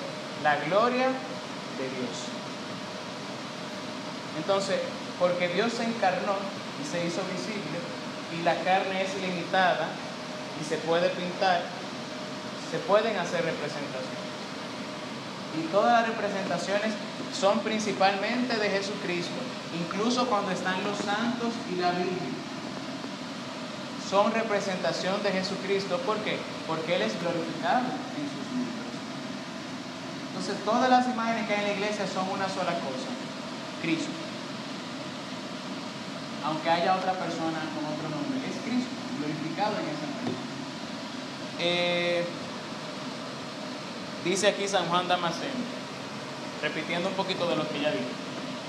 Speaker 1: la gloria de Dios. Entonces, porque Dios se encarnó y se hizo visible, y la carne es limitada y se puede pintar, se pueden hacer representaciones. Y todas las representaciones son principalmente de Jesucristo, incluso cuando están los santos y la Biblia. Son representación de Jesucristo, ¿por qué? Porque Él es glorificado en sus libros. Entonces todas las imágenes que hay en la iglesia son una sola cosa, Cristo. Aunque haya otra persona con otro nombre, es Cristo, glorificado en esa persona. Eh, Dice aquí San Juan Damasceno, repitiendo un poquito de lo que ya dije.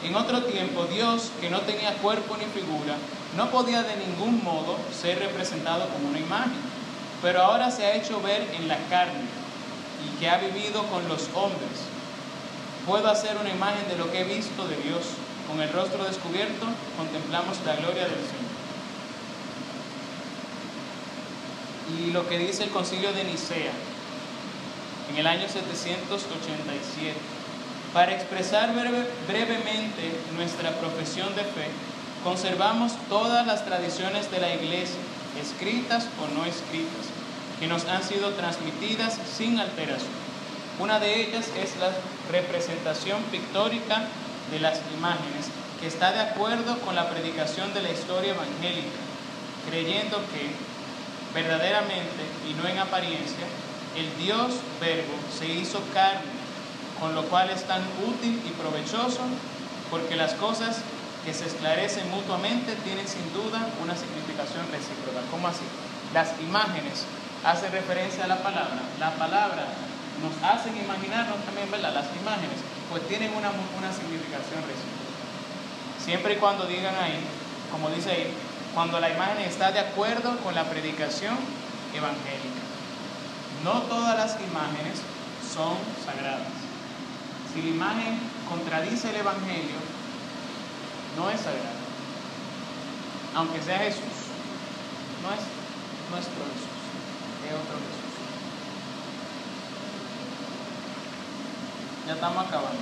Speaker 1: En otro tiempo, Dios, que no tenía cuerpo ni figura, no podía de ningún modo ser representado como una imagen, pero ahora se ha hecho ver en la carne y que ha vivido con los hombres. Puedo hacer una imagen de lo que he visto de Dios. Con el rostro descubierto contemplamos la gloria del Señor. Y lo que dice el concilio de Nicea, en el año 787. Para expresar brevemente nuestra profesión de fe, conservamos todas las tradiciones de la Iglesia, escritas o no escritas, que nos han sido transmitidas sin alteración. Una de ellas es la representación pictórica de las imágenes, que está de acuerdo con la predicación de la historia evangélica, creyendo que verdaderamente y no en apariencia el Dios verbo se hizo carne, con lo cual es tan útil y provechoso, porque las cosas que se esclarecen mutuamente tienen sin duda una significación recíproca. ¿Cómo así? Las imágenes hacen referencia a la palabra. La palabra nos hacen imaginarnos también, ¿verdad? Las imágenes, pues tienen una, una significación recíproca. Siempre y cuando digan ahí, como dice ahí, cuando la imagen está de acuerdo con la predicación evangélica. No todas las imágenes son sagradas. Si la imagen contradice el Evangelio, no es sagrada. Aunque sea Jesús, no es nuestro Jesús, es otro Jesús. Ya estamos acabando.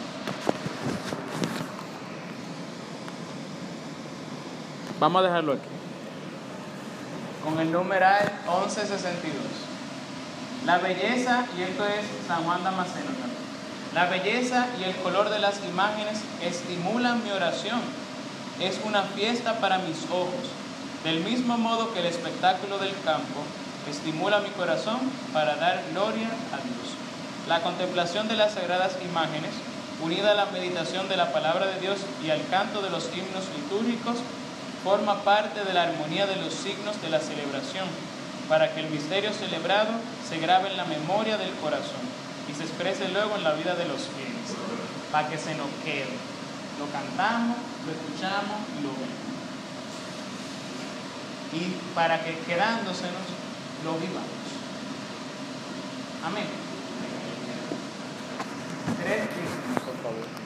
Speaker 1: Vamos a dejarlo aquí. Con el numeral 1162. La belleza, y esto es San Juan Damasceno también, la belleza y el color de las imágenes estimulan mi oración. Es una fiesta para mis ojos, del mismo modo que el espectáculo del campo estimula mi corazón para dar gloria a Dios. La contemplación de las sagradas imágenes, unida a la meditación de la palabra de Dios y al canto de los himnos litúrgicos, forma parte de la armonía de los signos de la celebración para que el misterio celebrado se grabe en la memoria del corazón y se exprese luego en la vida de los fieles, para que se nos quede. Lo cantamos, lo escuchamos y lo vemos. Y para que quedándosenos lo vivamos. Amén. Tres, por favor.